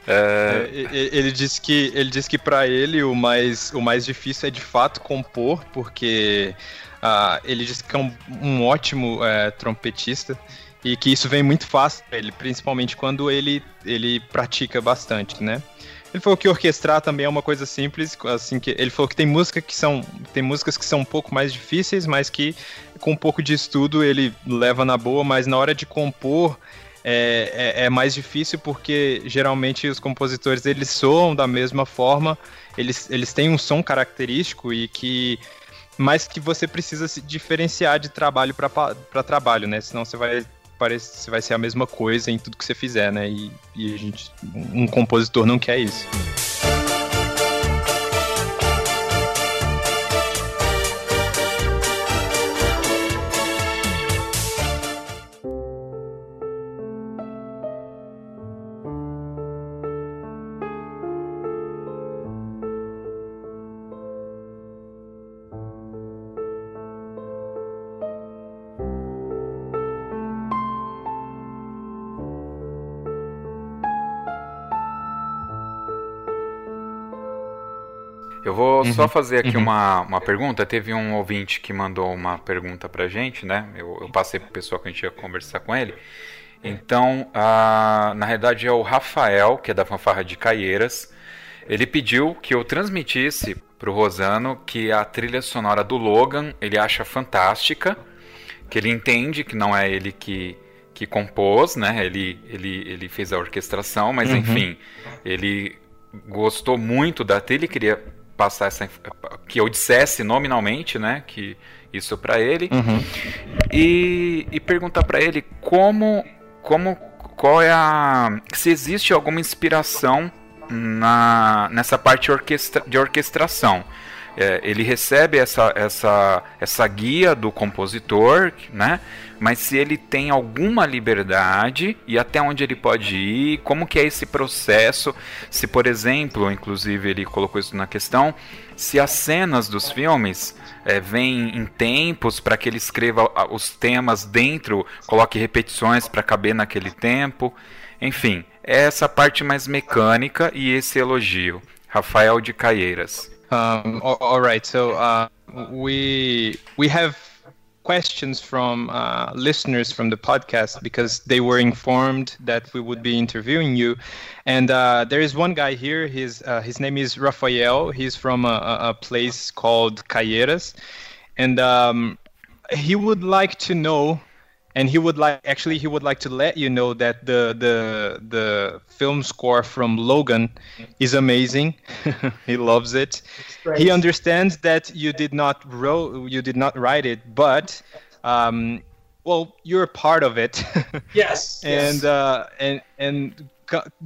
É, Ele disse que ele disse que para ele o mais o mais difícil é de fato compor, porque ah, ele disse que é um, um ótimo eh, trompetista e que isso vem muito fácil pra ele, principalmente quando ele ele pratica bastante, né? Ele falou que orquestrar também é uma coisa simples, assim que ele falou que tem música que são tem músicas que são um pouco mais difíceis, mas que com um pouco de estudo ele leva na boa, mas na hora de compor é, é, é mais difícil porque geralmente os compositores eles soam da mesma forma, eles, eles têm um som característico e que mas que você precisa se diferenciar de trabalho para trabalho, né? Senão você vai parece, vai ser a mesma coisa em tudo que você fizer, né? E, e a gente, um compositor não quer isso. Vou Uhum, só fazer aqui uhum. uma, uma pergunta. Teve um ouvinte que mandou uma pergunta pra gente, né? Eu, eu passei pro pessoal que a gente ia conversar com ele. Então, ah, na realidade é o Rafael, que é da fanfarra de Caieiras. Ele pediu que eu transmitisse pro Rosano que a trilha sonora do Logan ele acha fantástica, que ele entende que não é ele que, que compôs, né? Ele, ele, ele fez a orquestração, mas Uhum. enfim, ele gostou muito da trilha e queria passar essa que eu dissesse nominalmente, né, que isso pra ele Uhum. e, e perguntar pra ele como como qual é a se existe alguma inspiração na nessa parte orquestra, de orquestração. É, ele recebe essa, essa, essa guia do compositor, né? Mas se ele tem alguma liberdade e até onde ele pode ir, como que é esse processo? Se, por exemplo, inclusive ele colocou isso na questão, se as cenas dos filmes é, vêm em tempos para que ele escreva os temas dentro, coloque repetições para caber naquele tempo, enfim, é essa parte mais mecânica e esse elogio. Rafael de Caieiras. Um, all, all right. So uh, we we have questions from uh, listeners from the podcast because they were informed that we would be interviewing you, and uh, there is one guy here. His uh, his name is Rafael. He's from a, a place called Caieiras, and um, he would like to know and he would like actually he would like to let you know that the the the film score from Logan is amazing. he loves it. He understands that you did not wrote you did not write it, but um, well, you're a part of it. Yes. and yes. uh, and and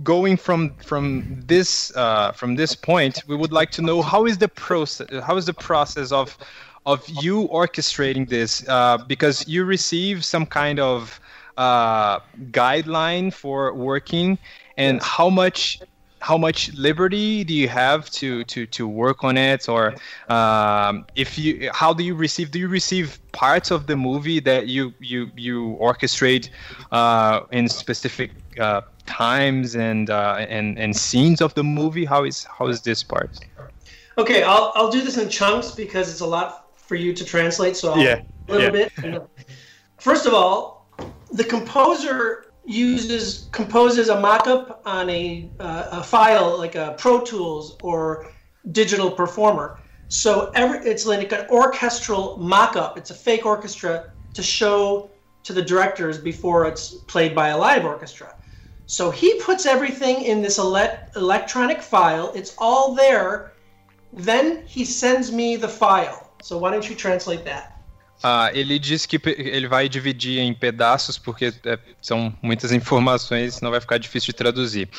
going from from this uh, from this point, we would like to know how is the process how is the process of of you orchestrating this uh, because you receive some kind of uh, guideline for working, and how much how much liberty do you have to to to work on it? Or um, if you how do you receive do you receive parts of the movie that you you you orchestrate uh, in specific uh, times and uh, and and scenes of the movie? How is how is this part? Okay i'll i'll do this in chunks because it's a lot for you to translate so I'll yeah a little yeah. bit first of all the composer uses composes a mockup on a, uh, a file like a Pro Tools or Digital Performer. So every it's like an orchestral mockup. It's a fake orchestra to show to the directors before it's played by a live orchestra. So he puts everything in this ele- electronic file. It's all there. Then he sends me the file. So why don't you translate that? Ah, ele disse que ele vai dividir em pedaços porque é, são muitas informações, não vai ficar difícil de traduzir.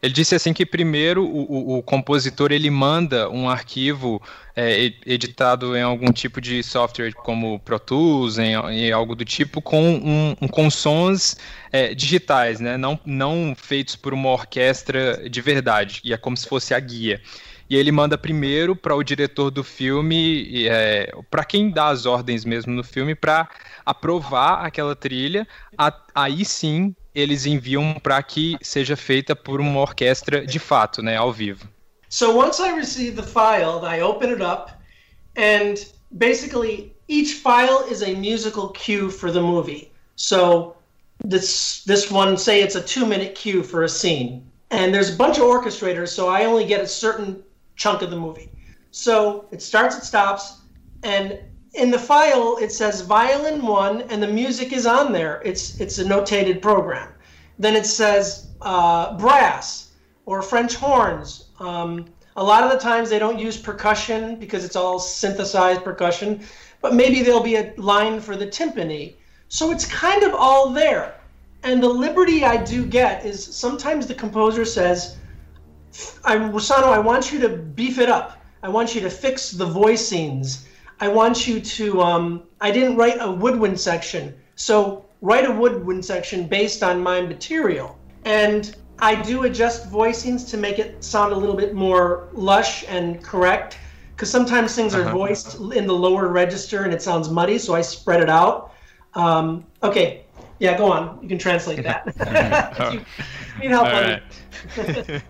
Ele disse assim que primeiro o, o, o compositor ele manda um arquivo é, editado em algum tipo de software como Pro Tools, em, em algo do tipo, com, um, um com sons é, digitais, né? não, não feitos por uma orquestra de verdade, e é como se fosse a guia e ele manda primeiro para o diretor do filme, é, para quem dá as ordens mesmo no filme, para aprovar aquela trilha. A, aí sim eles enviam para que seja feita por uma orquestra de fato, né, ao vivo. So once I receive the file, I open it up, and basically each file is a musical cue for the movie. So this this one, say it's a two minute cue for a scene, and there's a bunch of orchestrators, so I only get a certain chunk of the movie. So it starts, it stops, and in the file it says violin one, and the music is on there. It's it's a notated program. Then it says uh, brass or French horns. Um, a lot of the times they don't use percussion because it's all synthesized percussion, but maybe there'll be a line for the timpani. So it's kind of all there. And the liberty I do get is sometimes the composer says, I, Rosano, I want you to beef it up. I want you to fix the voicings. I want you to. Um, I didn't write a woodwind section, so write a woodwind section based on my material. And I do adjust voicings to make it sound a little bit more lush and correct. Because sometimes things are uh-huh. voiced in the lower register and it sounds muddy, so I spread it out. Um, okay, yeah, go on. You can translate that. you need help.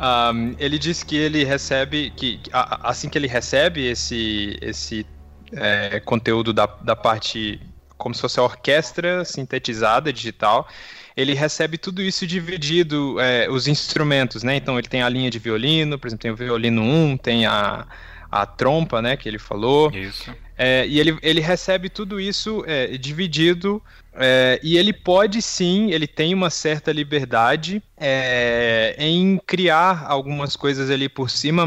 Um, ele disse que ele recebe, que assim que ele recebe esse, esse é, conteúdo da, da parte como se fosse a orquestra sintetizada digital, ele recebe tudo isso dividido, é, os instrumentos, né? Então ele tem a linha de violino, por exemplo, tem o violino 1, tem a, a trompa, né, que ele falou. Isso. É, e ele, ele recebe tudo isso é, dividido é, e ele pode sim, ele tem uma certa liberdade é, em criar algumas coisas ali por cima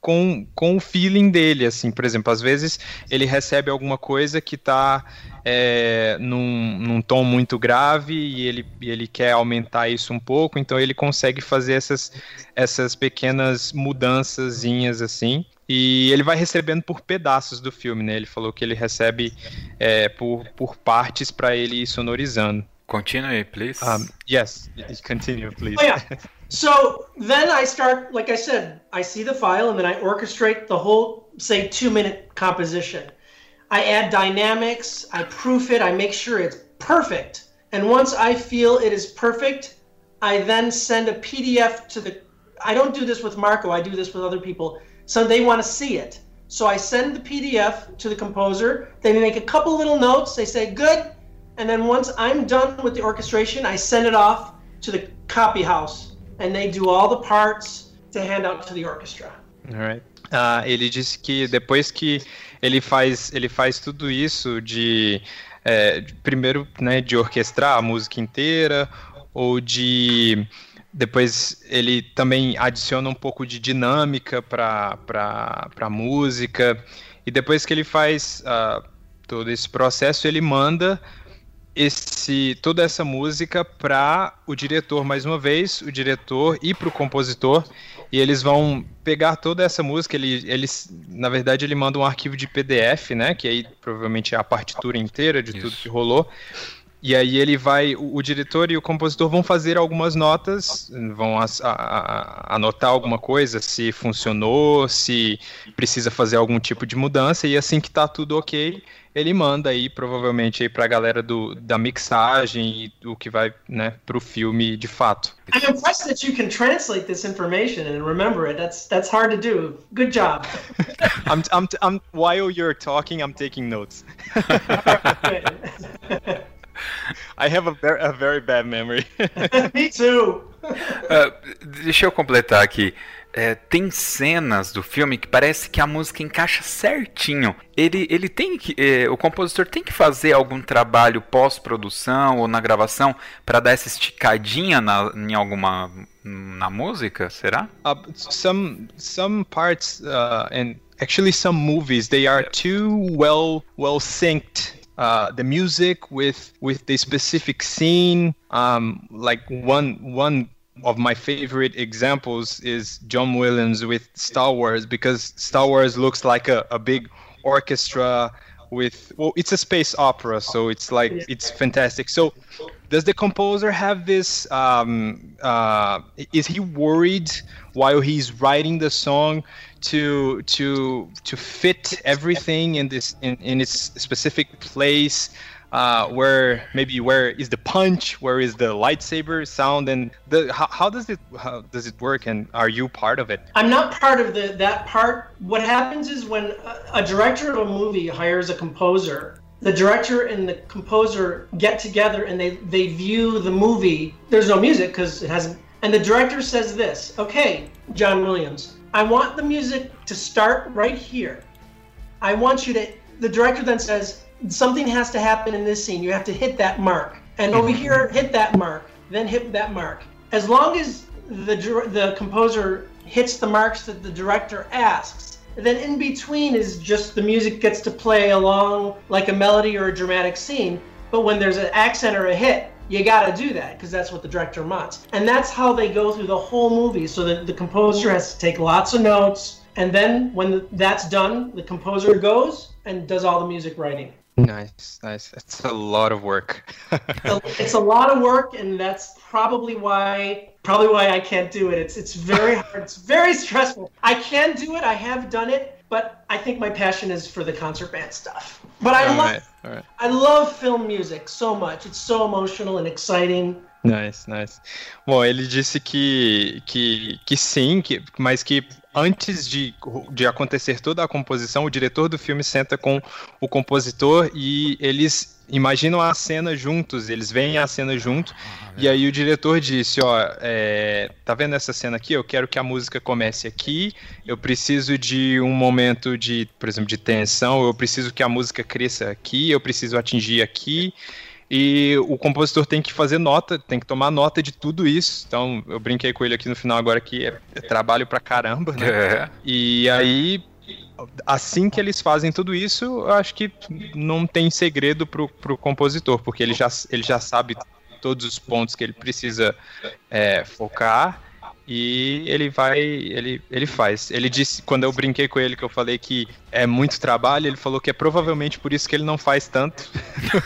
com, com o feeling dele, assim, por exemplo, às vezes ele recebe alguma coisa que está é, num, num tom muito grave e ele, ele quer aumentar isso um pouco, então ele consegue fazer essas, essas pequenas mudançazinhas assim. E ele vai recebendo por pedaços do filme, né? Ele falou que ele recebe é, por, por partes para ele ir sonorizando. Continue, please. Um, yes, continue, please. Oh, yeah. So then I start, like I said, I see the file and then I orchestrate the whole, say, two minute composition. I add dynamics, I proof it, I make sure it's perfect. And once I feel it is perfect, I then send a PDF to the. I don't do this with Marco, I do this with other people so they want to see it. So I send the PDF to the composer. They make a couple little notes. They say, good. And then once I'm done with the orchestration, I send it off to the copy house. And they do all the parts to hand out to the orchestra. All right. Uh, ele disse que depois que ele faz, ele faz tudo isso de, é, de primeiro né, de orquestrar a música inteira ou de depois ele também adiciona um pouco de dinâmica para a música. E depois que ele faz uh, todo esse processo, ele manda esse toda essa música para o diretor mais uma vez, o diretor e para o compositor, e eles vão pegar toda essa música, ele, eles, na verdade, ele manda um arquivo de PDF, né, que aí provavelmente é a partitura inteira de Isso. tudo que rolou, E aí ele vai, o, o, diretor e o compositor vão fazer algumas notas, vão a, a, a, anotar alguma coisa, se funcionou, se precisa fazer algum tipo de mudança, e assim que tá tudo ok, ele manda aí provavelmente aí pra galera do, da mixagem e o que vai, né, pro filme de fato. I'm impressed that you can translate this information and remember it. That's that's hard to do. Good job. I'm, I'm, I'm while you're talking, I'm taking notes. I have a very, a very bad memory. Me too. Uh, deixa eu completar aqui é, tem cenas do filme que parece que a música encaixa certinho. Ele, ele tem que, é, o compositor tem que fazer algum trabalho pós-produção ou na gravação para dar essa esticadinha na, em alguma na música, será? Uh, some some parts uh, and actually some movies they are too well well synced uh, the music with with the specific scene. Um, like one one of my favorite examples is John Williams with Star Wars because Star Wars looks like a, a big orchestra with well it's a space opera so it's like it's fantastic so does the composer have this um, uh, is he worried while he's writing the song to to to fit everything in this in, in its specific place uh, where maybe where is the punch, where is the lightsaber sound, and the how, how does it how does it work, and are you part of it? I'm not part of the that part. What happens is when a, a director of a movie hires a composer, the director and the composer get together and they they view the movie. There's no music because it hasn't. And the director says this, okay, John Williams, I want the music to start right here. I want you to. The director then says, something has to happen in this scene. You have to hit that mark. And over mm-hmm. here, hit that mark, then hit that mark. As long as the, the composer hits the marks that the director asks, then in between is just the music gets to play along like a melody or a dramatic scene. But when there's an accent or a hit, you got to do that because that's what the director wants. And that's how they go through the whole movie. So that the composer has to take lots of notes. And then when that's done, the composer goes and does all the music writing. Nice, nice. It's a lot of work. it's a lot of work, and that's probably why probably why I can't do it. It's it's very hard. It's very stressful. I can do it. I have done it, but I think my passion is for the concert band stuff. But I all love right, right. I love film music so much. It's so emotional and exciting. Nice, nice. Bom, ele disse que, que, que sim, que, mas que antes de, de acontecer toda a composição, o diretor do filme senta com o compositor e eles imaginam a cena juntos, eles veem a cena junto, ah, e aí o diretor disse, ó, é, tá vendo essa cena aqui? Eu quero que a música comece aqui, eu preciso de um momento de, por exemplo, de tensão, eu preciso que a música cresça aqui, eu preciso atingir aqui, e o compositor tem que fazer nota, tem que tomar nota de tudo isso. Então, eu brinquei com ele aqui no final agora que é, é trabalho pra caramba, né? É. E aí, assim que eles fazem tudo isso, eu acho que não tem segredo pro, pro compositor, porque ele já, ele já sabe todos os pontos que ele precisa é, focar e ele vai, ele, ele faz. Ele disse, quando eu brinquei com ele, que eu falei que é muito trabalho, ele falou que é provavelmente por isso que ele não faz tanto.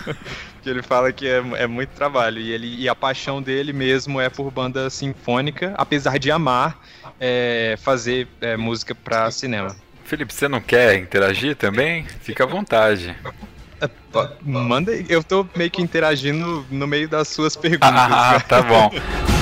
que ele fala que é, é muito trabalho. E, ele, e a paixão dele mesmo é por banda sinfônica, apesar de amar é, fazer é, música para cinema. Felipe, você não quer interagir também? Fica à vontade. É, manda eu tô meio que interagindo no meio das suas perguntas. Ah, tá bom.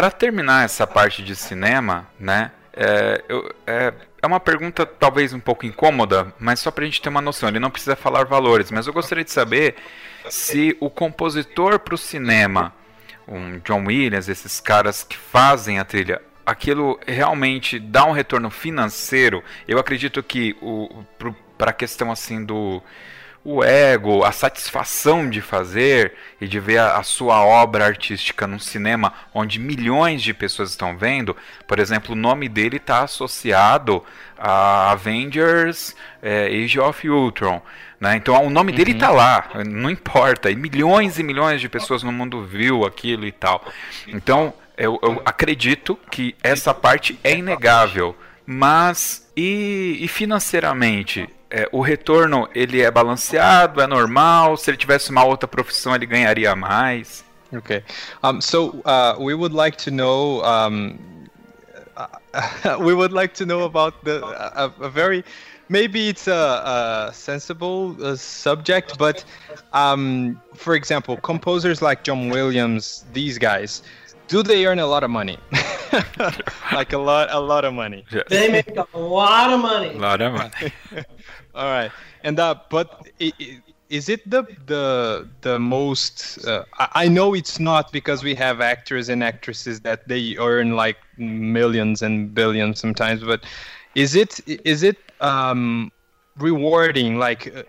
para terminar essa parte de cinema, né? É, eu, é, é uma pergunta talvez um pouco incômoda, mas só para a gente ter uma noção. Ele não precisa falar valores, mas eu gostaria de saber se o compositor para o cinema, um John Williams, esses caras que fazem a trilha, aquilo realmente dá um retorno financeiro. Eu acredito que para a questão assim do o ego, a satisfação de fazer e de ver a, a, sua obra artística num cinema onde milhões de pessoas estão vendo. Por exemplo, o nome dele está associado a Avengers é, Age of Ultron. Né? Então o nome uhum. dele está lá, não importa. E milhões e milhões de pessoas no mundo viu aquilo e tal. Então eu, eu acredito que essa parte é inegável. Mas e, e financeiramente? É, o retorno ele é balanceado, é normal. Se ele tivesse uma outra profissão, ele ganharia mais. Okay. Um, so uh, we would like to know. Um, we would like to know about the a, a very maybe it's a, a sensible uh, subject, but um, for example, composers like John Williams, these guys, do they earn a lot of money? like a lot, a lot of money. Yes. They make a lot of money. A lot of money. All right, and uh, but is it the the the most? Uh, I know it's not because we have actors and actresses that they earn like millions and billions sometimes, but is it is it um, rewarding like uh,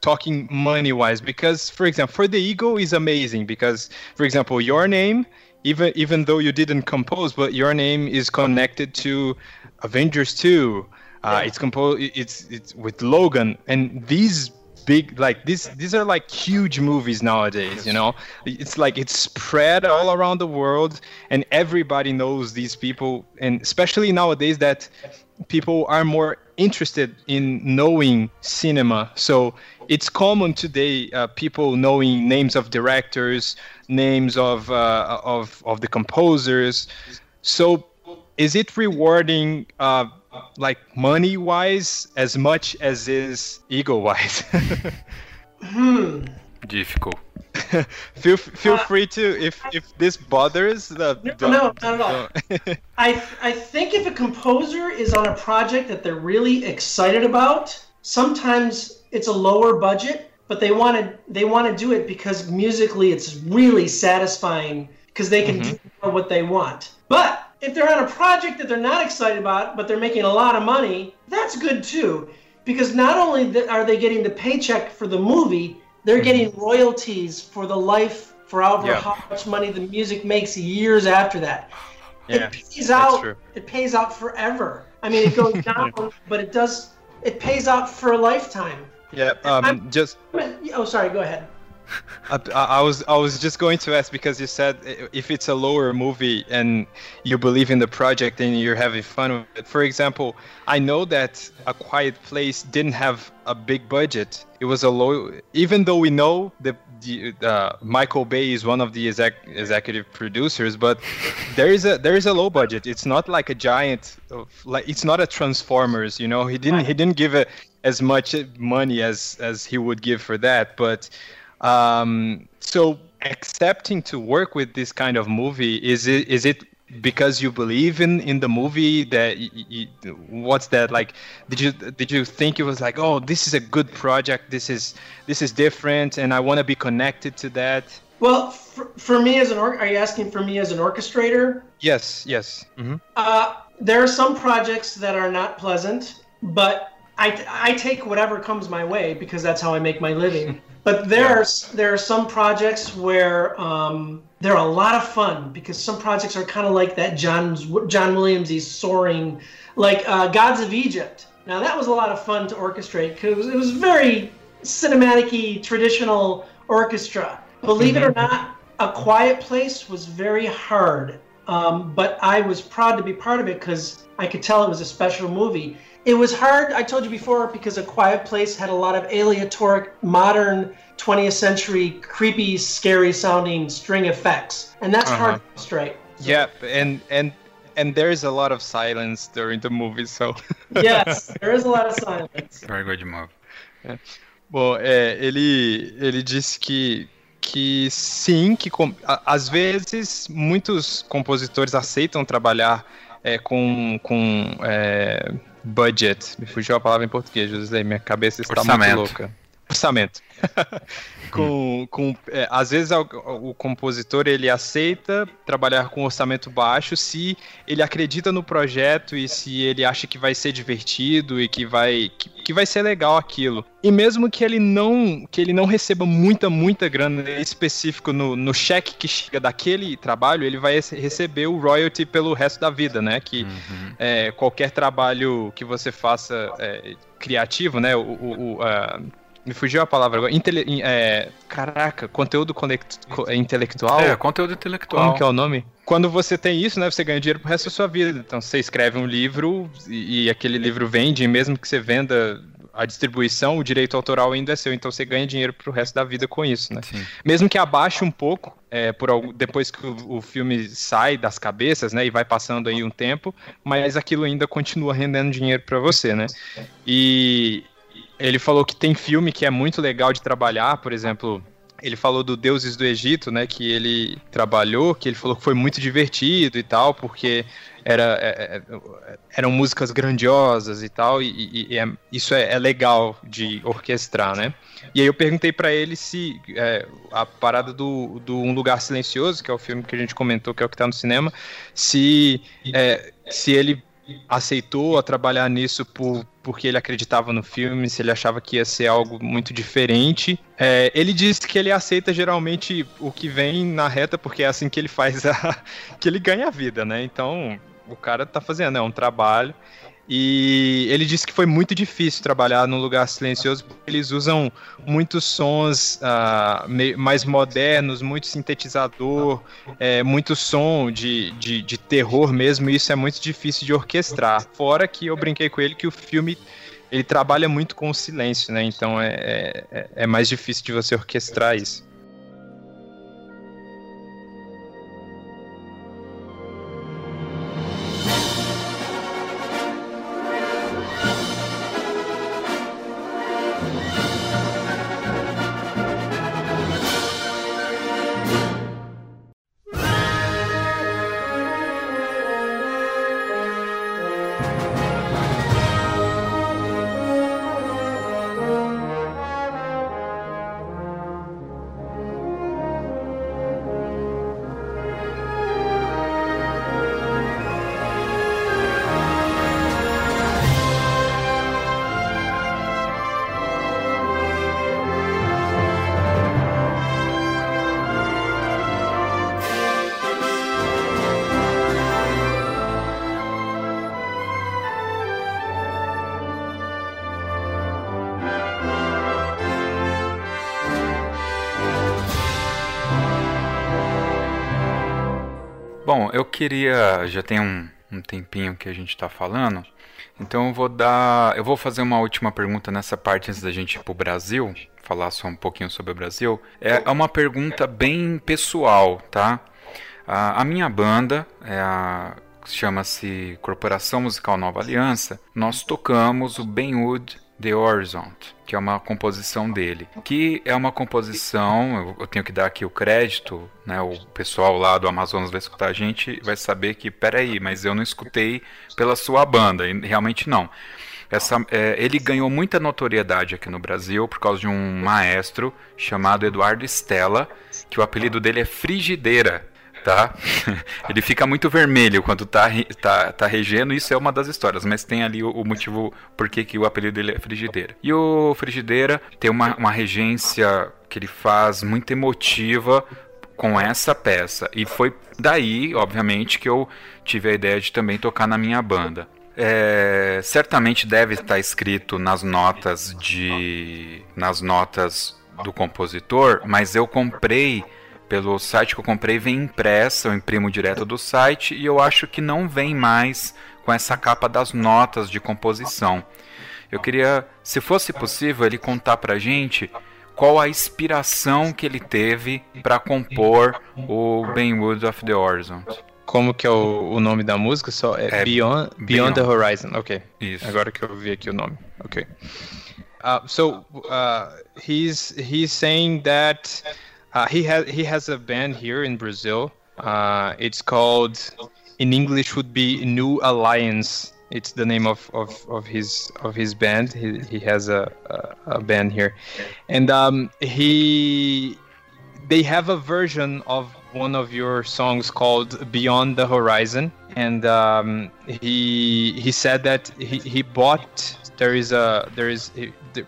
talking money wise because for example for the ego is amazing because for example your name even even though you didn't compose but your name is connected to avengers 2 uh, it's composed. It's it's with Logan, and these big like this. These are like huge movies nowadays. You know, it's like it's spread all around the world, and everybody knows these people, and especially nowadays that people are more interested in knowing cinema. So it's common today uh, people knowing names of directors, names of uh, of of the composers. So is it rewarding? Uh, like money wise as much as is ego wise. hmm. Difficult. feel feel uh, free to if if this bothers the no, no not at all. I I think if a composer is on a project that they're really excited about, sometimes it's a lower budget, but they want to they want to do it because musically it's really satisfying because they can mm-hmm. do what they want. But if they're on a project that they're not excited about, but they're making a lot of money, that's good too. Because not only are they getting the paycheck for the movie, they're mm-hmm. getting royalties for the life for however yeah. how much money the music makes years after that. Yeah, it pays out. True. It pays out forever. I mean, it goes down, but it does. It pays out for a lifetime. Yeah. Um. Just. Oh, sorry. Go ahead. I, I, was I was just going to ask because you said if it's a lower movie and you believe in the project and you're having fun with it. For example, I know that A Quiet Place didn't have a big budget. It was a low, even though we know that the, uh, Michael Bay is one of the exec, executive producers, but there is a there is a low budget. It's not like a giant, of, like it's not a Transformers. You know, he didn't he didn't give it as much money as as he would give for that, but um, so accepting to work with this kind of movie is it is it because you believe in in the movie that what's that like did you did you think it was like oh this is a good project this is this is different and i want to be connected to that well for, for me as an or- are you asking for me as an orchestrator yes yes mm-hmm. uh, there are some projects that are not pleasant but I, I take whatever comes my way because that's how I make my living. But there's yeah. there are some projects where um, they're a lot of fun because some projects are kind of like that John John Williams he's soaring like uh, Gods of Egypt. Now that was a lot of fun to orchestrate because it was very cinematic traditional orchestra. Believe mm-hmm. it or mm-hmm. not, A Quiet Place was very hard, um, but I was proud to be part of it because I could tell it was a special movie it was hard, I told you before, because A Quiet Place had a lot of aleatoric, modern 20th century, creepy, scary sounding string effects. And that's uh-huh. hard to straight. Yeah, and and and there is a lot of silence during the movie, so. yes, there is a lot of silence. Very good movie. É. Bom, é, ele, ele disse que que sim, que com, a, às vezes muitos compositores aceitam trabalhar é, com, com é, budget. Me fugiu a palavra em português, José, minha cabeça está Orçamento. muito louca. Orçamento. com, com, é, às vezes o, o, compositor ele aceita trabalhar com orçamento baixo se ele acredita no projeto e se ele acha que vai ser divertido e que vai que, que vai ser legal aquilo. E mesmo que ele não que ele não receba muita muita grana específico no, no cheque que chega daquele trabalho, ele vai receber o royalty pelo resto da vida, né? Que uhum. é, qualquer trabalho que você faça é, criativo, né? O, o, o me fugiu a palavra agora. Intele é, caraca, conteúdo conect, intelectual? É, conteúdo intelectual. Como que é o nome? Quando você tem isso, né, você ganha dinheiro pro resto da sua vida. Então você escreve um livro e, e aquele livro vende, e mesmo que você venda a distribuição, o direito autoral ainda é seu, então você ganha dinheiro pro resto da vida com isso, né? Sim. Mesmo que abaixe um pouco, é, por algum, depois que o, o, filme sai das cabeças, né, e vai passando aí um tempo, mas aquilo ainda continua rendendo dinheiro para você, né? E ele falou que tem filme que é muito legal de trabalhar, por exemplo, ele falou do Deuses do Egito, né, que ele trabalhou, que ele falou que foi muito divertido e tal, porque era, é, é, eram músicas grandiosas e tal, e, e é, isso é, é, legal de orquestrar, né? E aí eu perguntei para ele se é, a parada do, do Um Lugar Silencioso, que é o filme que a gente comentou, que é o que tá no cinema, se, é, se ele aceitou a trabalhar nisso por, porque ele acreditava no filme, se ele achava que ia ser algo muito diferente. É, ele disse que ele aceita geralmente o que vem na reta, porque é assim que ele faz a, que ele ganha a vida, né? Então o cara tá fazendo, é um trabalho. E ele disse que foi muito difícil trabalhar num lugar silencioso, porque eles usam muitos sons uh, mais modernos, muito sintetizador, é, muito som de, de, de terror mesmo, e isso é muito difícil de orquestrar. Fora que eu brinquei com ele que o filme ele trabalha muito com o silêncio, né? Então é, é, é mais difícil de você orquestrar isso. Queria. Já tem um, um tempinho que a gente está falando, então eu vou dar. Eu vou fazer uma última pergunta nessa parte antes da gente ir para o Brasil, falar só um pouquinho sobre o Brasil. É, é uma pergunta bem pessoal, tá? A, a minha banda é a chama-se Corporação Musical Nova Aliança. Nós tocamos o Benwood The Horizon, que é uma composição dele, que é uma composição, eu tenho que dar aqui o crédito, né, o pessoal lá do Amazonas vai escutar a gente, vai saber que, peraí, mas eu não escutei pela sua banda, e realmente não. Essa, é, ele ganhou muita notoriedade aqui no Brasil por causa de um maestro chamado Eduardo Stella, que o apelido dele é Frigideira tá? Ele fica muito vermelho quando tá, tá, tá regendo, isso é uma das histórias, mas tem ali o, o motivo por que, o apelido dele é Frigideira. E o Frigideira tem uma, uma regência que ele faz muito emotiva com essa peça. E foi daí, obviamente, que eu tive a ideia de também tocar na minha banda. É, certamente deve estar escrito nas notas de nas notas do compositor, mas eu comprei pelo site que eu comprei vem impressa, eu imprimo direto do site e eu acho que não vem mais com essa capa das notas de composição. Eu queria, se fosse possível, ele contar pra gente qual a inspiração que ele teve para compor o Benwood of the Horizon. Como que é o, o nome da música? Só é, é Beyond, Beyond, Beyond, the Horizon. Ok. Isso. Agora que eu vi aqui o nome. Ok. Uh, so uh, he's he's saying that Uh, he has he has a band here in Brazil. Uh, it's called in English would be New Alliance. It's the name of, of, of his of his band. He, he has a, a, a band here, and um, he they have a version of one of your songs called Beyond the Horizon, and um, he he said that he, he bought there is a there is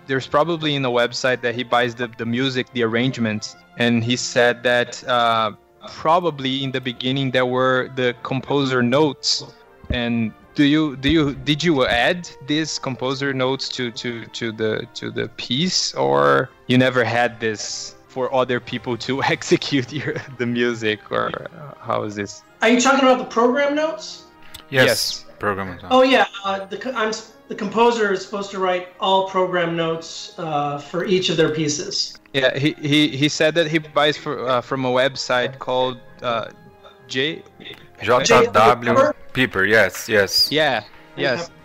there's probably in the website that he buys the, the music the arrangements and he said that uh, probably in the beginning there were the composer notes and do you do you did you add these composer notes to to to the to the piece or you never had this for other people to execute your the music or how is this Are you talking about the program notes? Yes. Yes. Program. Oh yeah, uh, the I'm s- the composer is supposed to write all program notes uh, for each of their pieces. yeah he he, he said that he buys for, uh, from a website called uh, j JW Piper. Yes. Yes. yeah yes Yeah. A-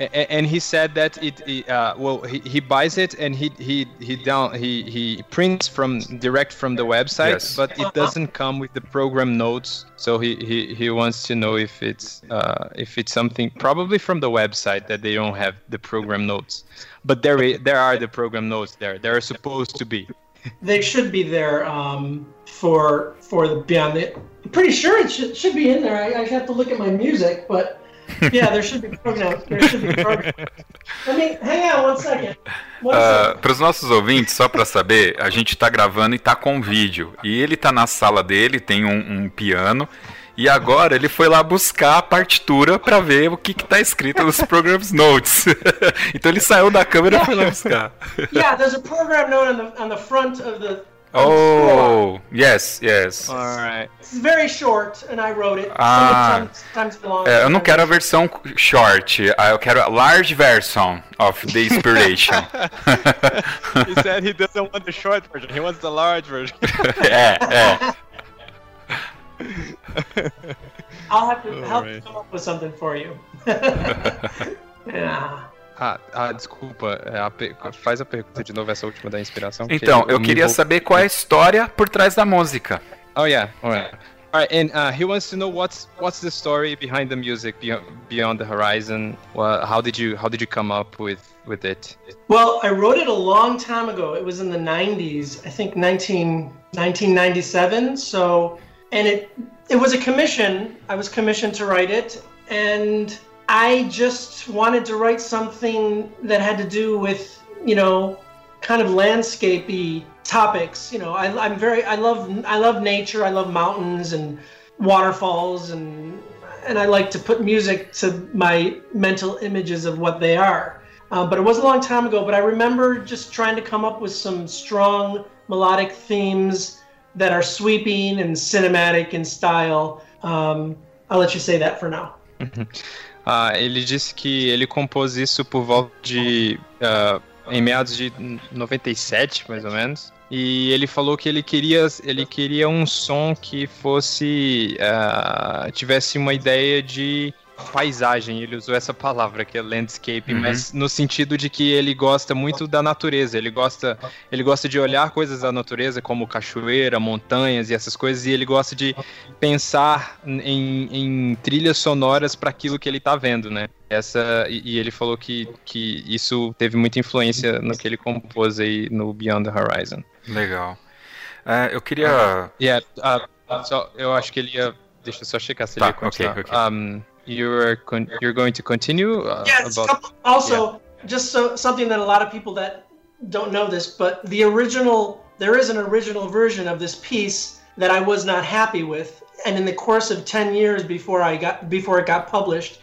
and he said that it uh, well he, he buys it and he he he down he he prints from direct from the website Yes. but it doesn't come with the program notes so he he, he wants to know if it's uh, if it's something probably from the website that they don't have the program notes but there there are the program notes there they're supposed to be They should be there um, for for the beyond the. I'm pretty sure it should should be in there. I, I have to look at my music, but yeah, there should be program. There should be hang on one second. One second. Para os nossos ouvintes, só para saber, a gente tá gravando e tá com vídeo. E ele tá na sala dele, tem um, um piano. E agora ele foi lá buscar a partitura para ver o que, que tá escrito nos programs notes. então ele saiu da câmera e foi lá buscar. Yeah, there's a program note on the on the front of the. Of the. Oh, yes, yes. alright It's very short, and I wrote it. Ah. Sometimes, sometimes long. É, eu não quero a versão short, ah, eu quero a large version of the inspiration. he said he doesn't want the short version he wants the large version é, é. I'll have to help Alright. come up with something for you. yeah. Ah, ah, desculpa. é, a pe- Faz a pergunta de novo, essa última da inspiração. que Então, eu me queria envol- saber qual é a história por trás da música. Oh yeah, alright. Alright, and uh, he wants to know what's what's the story behind the music Beyond, Beyond the Horizon. Well, how did you how did you come up with with it? Well, I wrote it a long time ago. It was in the 90s, I think 19, 1997. So, and it it was a commission. I was commissioned to write it, and I just wanted to write something that had to do with, you know, kind of landscapey topics. You know, I, I'm very, I love, I love nature. I love mountains and waterfalls, and and I like to put music to my mental images of what they are. Uh, but it was a long time ago. But I remember just trying to come up with some strong melodic themes that are sweeping and cinematic in style. Um, I'll let you say that for now. Ah, ele disse que ele compôs isso por volta de ah, em meados de 97, mais ou menos. E ele falou que ele queria, ele queria um som que fosse ah, tivesse uma ideia de paisagem. Ele usou essa palavra que é landscape, Uhum. mas no sentido de que ele gosta muito da natureza. Ele gosta, ele gosta de olhar coisas da natureza como cachoeira, montanhas e essas coisas. E ele gosta de pensar em, em trilhas sonoras para aquilo que ele tá vendo, né? Essa e, e ele falou que, que isso teve muita influência no que ele compôs aí no Beyond the Horizon. Legal. É, eu queria. Yeah, uh, só eu acho que ele ia deixa eu só checar se Tá, ele ia continuar. ok, ok. Um, you're you're going to continue uh, Yes. about Also, just so something that a lot of people that don't know this, but the original there is an original version of this piece that I was not happy with, and in the course of ten years before I got before it got published,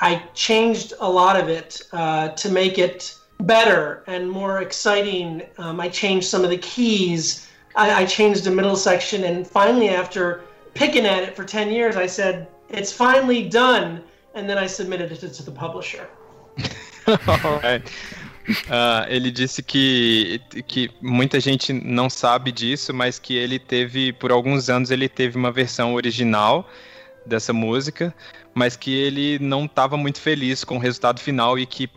I changed a lot of it uh, to make it better and more exciting. Um, I changed some of the keys. I, I changed the middle section, and finally, after picking at it for ten years, I said it's finally done, and then I submitted it to the publisher. Ah, ele disse que, que muita gente não sabe disso, mas que ele teve, por alguns anos, ele teve uma versão original dessa música, mas que ele não estava muito feliz com o resultado final e que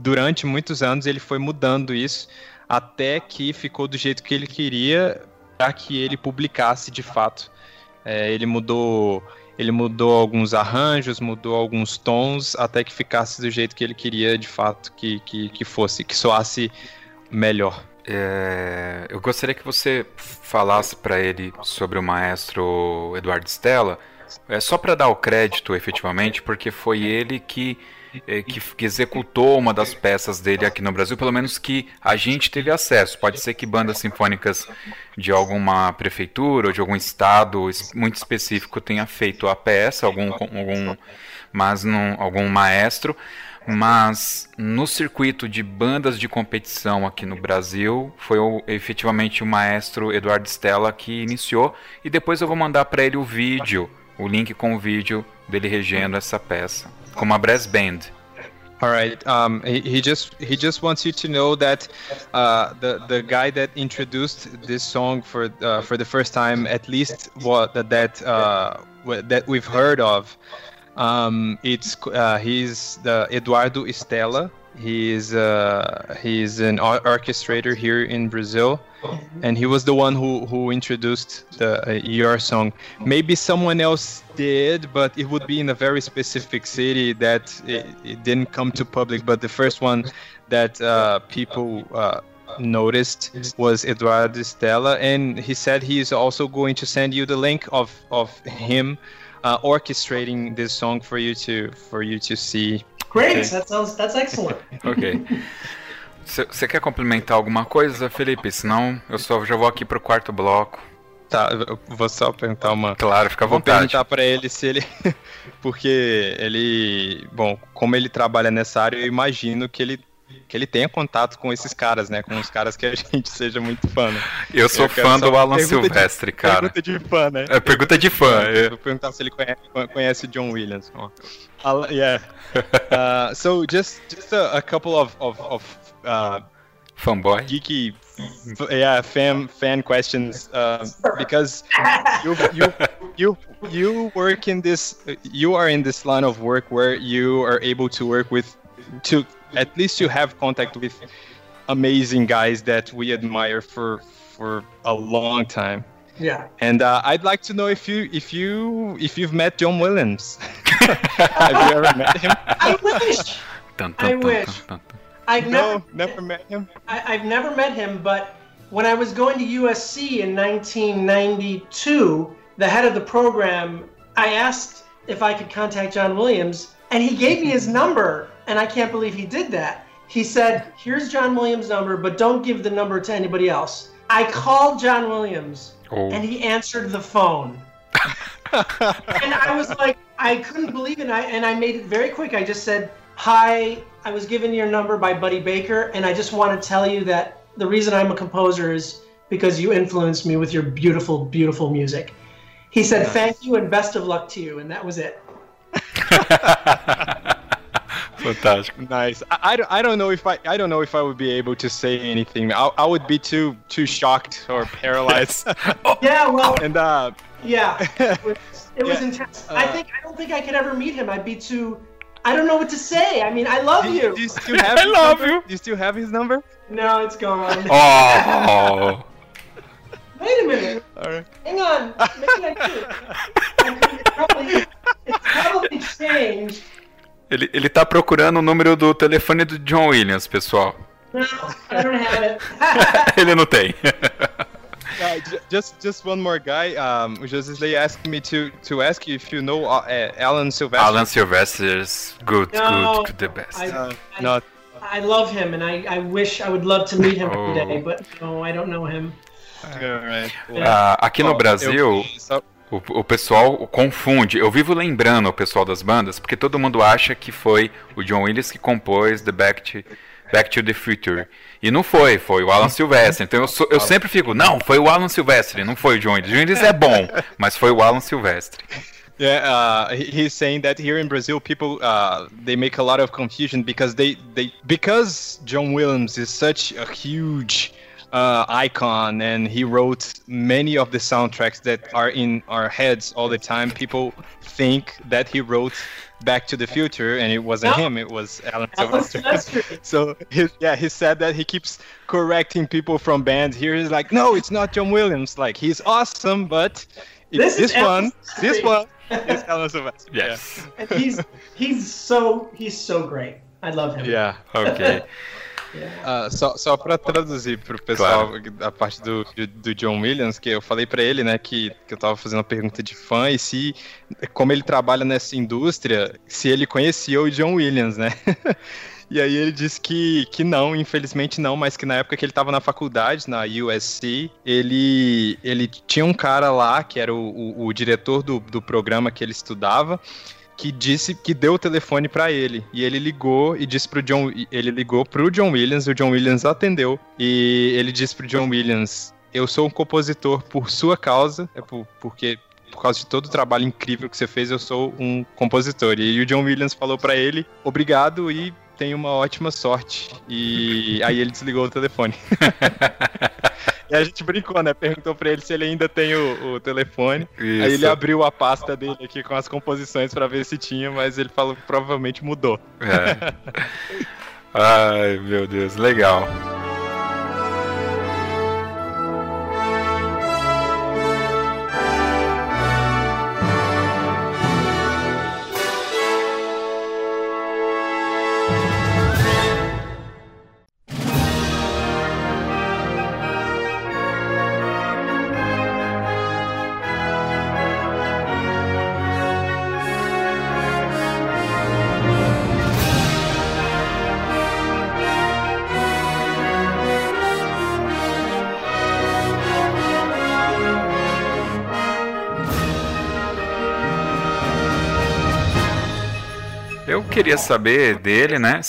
durante muitos anos ele foi mudando isso até que ficou do jeito que ele queria que ele publicasse de fato. É, ele mudou ele mudou alguns arranjos, mudou alguns tons, até que ficasse do jeito que ele queria de fato que, que, que fosse, que soasse melhor. É, eu gostaria que você falasse para ele sobre o maestro Eduardo Stella, é só para dar o crédito efetivamente, porque foi ele que é, que, que, executou uma das peças dele aqui no Brasil, pelo menos que a gente teve acesso. Pode ser que bandas sinfônicas de alguma prefeitura ou de algum estado muito específico tenha feito a peça, algum, algum mas não, algum maestro. Mas no circuito de bandas de competição aqui no Brasil, foi o, efetivamente o maestro Eduardo Stella que iniciou. E depois eu vou mandar para ele o vídeo, o link com o vídeo dele regendo essa peça. como a brass band. All right. Um, he, he, just he just wants you to know that uh, the the guy that introduced this song for uh, for the first time, at least what that that uh, that we've heard of, um, it's uh, he's the Eduardo Estela. He's uh, he's an orchestrator here in Brazil, and he was the one who who introduced the uh, your song. Maybe someone else did, but it would be in a very specific city that it, it didn't come to public. But the first one that uh, people uh, noticed was Eduardo Stella, and he said he is also going to send you the link of of him uh, orchestrating this song for you to for you to see Great, okay. that sounds, that's excellent. ok. Você quer complementar alguma coisa, Felipe? Senão eu só já vou aqui pro quarto bloco. Tá, eu vou só perguntar uma. Claro, fica à vontade. Vou perguntar para ele se ele. Porque ele. Bom, como ele trabalha nessa área, eu imagino que ele que ele tenha contato com esses caras, né? Com os caras que a gente seja muito fã. Né? Eu sou eu fã do Alan Silvestre, de, cara. Pergunta de fã, né? É pergunta de fã. É. Vou perguntar se ele conhece, conhece John Williams. Oh. yeah. Uh, so just just a, a couple of of, of uh, fanboy geeky yeah fan fan questions uh, because you you you you work in this you are in this line of work where you are able to work with to at least you have contact with amazing guys that we admire for for a long time. Yeah. And uh, I'd like to know if you if you if you've met John Williams. have you ever met him? I wish. Dun, dun, I dun, wish. I've no, never, never met him. I, I've never met him, but when I was going to USC in 1992, the head of the program, I asked if I could contact John Williams, and he gave me his number and I can't believe he did that. He said, Here's John Williams' number, but don't give the number to anybody else. I called John Williams oh. and he answered the phone. and I was like, I couldn't believe it. And I, and I made it very quick. I just said, Hi, I was given your number by Buddy Baker, and I just want to tell you that the reason I'm a composer is because you influenced me with your beautiful, beautiful music. He said, Thank you and best of luck to you. And that was it. Fantastic. Nice. I, I, I, don't know if I I don't know if I would be able to say anything. I, I would be too too shocked or paralyzed. yeah, well. And uh. Yeah, it was, it yeah, was intense. Uh, I think I don't think I could ever meet him. I'd be too. I don't know what to say. I mean, I love do, you. Do you still have I love number? you. Do you still have his number? No, it's gone. Oh. Wait a minute. All right. Hang on. Maybe I do. I mean, it's probably, it's probably changed. Ele, ele tá procurando o número do telefone do John Williams, pessoal. ele não tem. uh, just just one more guy. Um, Josisley asked me to to ask you if you know uh, Alan Sylvester. Alan Sylvester's good, no, good, the best. I, uh, I, not. I love him, and I, I wish I would love to meet him oh. one day, but no, I don't know him. Right. Uh, aqui no Brasil. Eu, o, o pessoal confunde. Eu vivo lembrando o pessoal das bandas, porque todo mundo acha que foi o John Williams que compôs The Back to, Back to the Future. E não foi, foi o Alan Silvestre. Então eu, sou, eu sempre fico, não, foi o Alan Silvestre, não foi o John Williams. John Williams é bom, mas foi o Alan Silvestre. Yeah, uh, he's saying that here in Brazil, people uh, they make a lot of confusion because they, they because John Williams is such a huge uh, icon, and he wrote many of the soundtracks that are in our heads all the time. People think that he wrote Back to the Future, and it wasn't No. him; it was Alan Alan Silvestri. Silvestri. So he, yeah, he said that he keeps correcting people from bands. Here he's like, no, it's not John Williams. Like he's awesome, but This it's this, one, Alan this one is Alan Silvestri. Yes. And he's he's so he's so great. I love him. Yeah. Ok. Ah, só só para traduzir pro pessoal a parte do, do, do John Williams, que eu falei pra ele, né, que, que eu tava fazendo uma pergunta de fã e se, como ele trabalha nessa indústria, se ele conhecia o John Williams, né? E aí ele disse que, que não, infelizmente não, mas que na época que ele estava na faculdade, na USC, ele, ele tinha um cara lá, que era o, o, o diretor do, do programa que ele estudava, que disse que deu o telefone pra ele. E ele ligou e disse pro John. Ele ligou pro John Williams, e o John Williams atendeu. E ele disse pro John Williams: Eu sou um compositor por sua causa, é por, porque. Por causa de todo o trabalho incrível que você fez, eu sou um compositor. E o John Williams falou pra ele: Obrigado e tenha uma ótima sorte. E aí ele desligou o telefone. e a gente brincou, né? Perguntou pra ele se ele ainda tem o, o telefone. Aí ele Isso. abriu a pasta dele aqui com as composições pra ver se tinha, mas ele falou que provavelmente mudou. É. Ai, meu Deus, legal. Queria saber dele, né?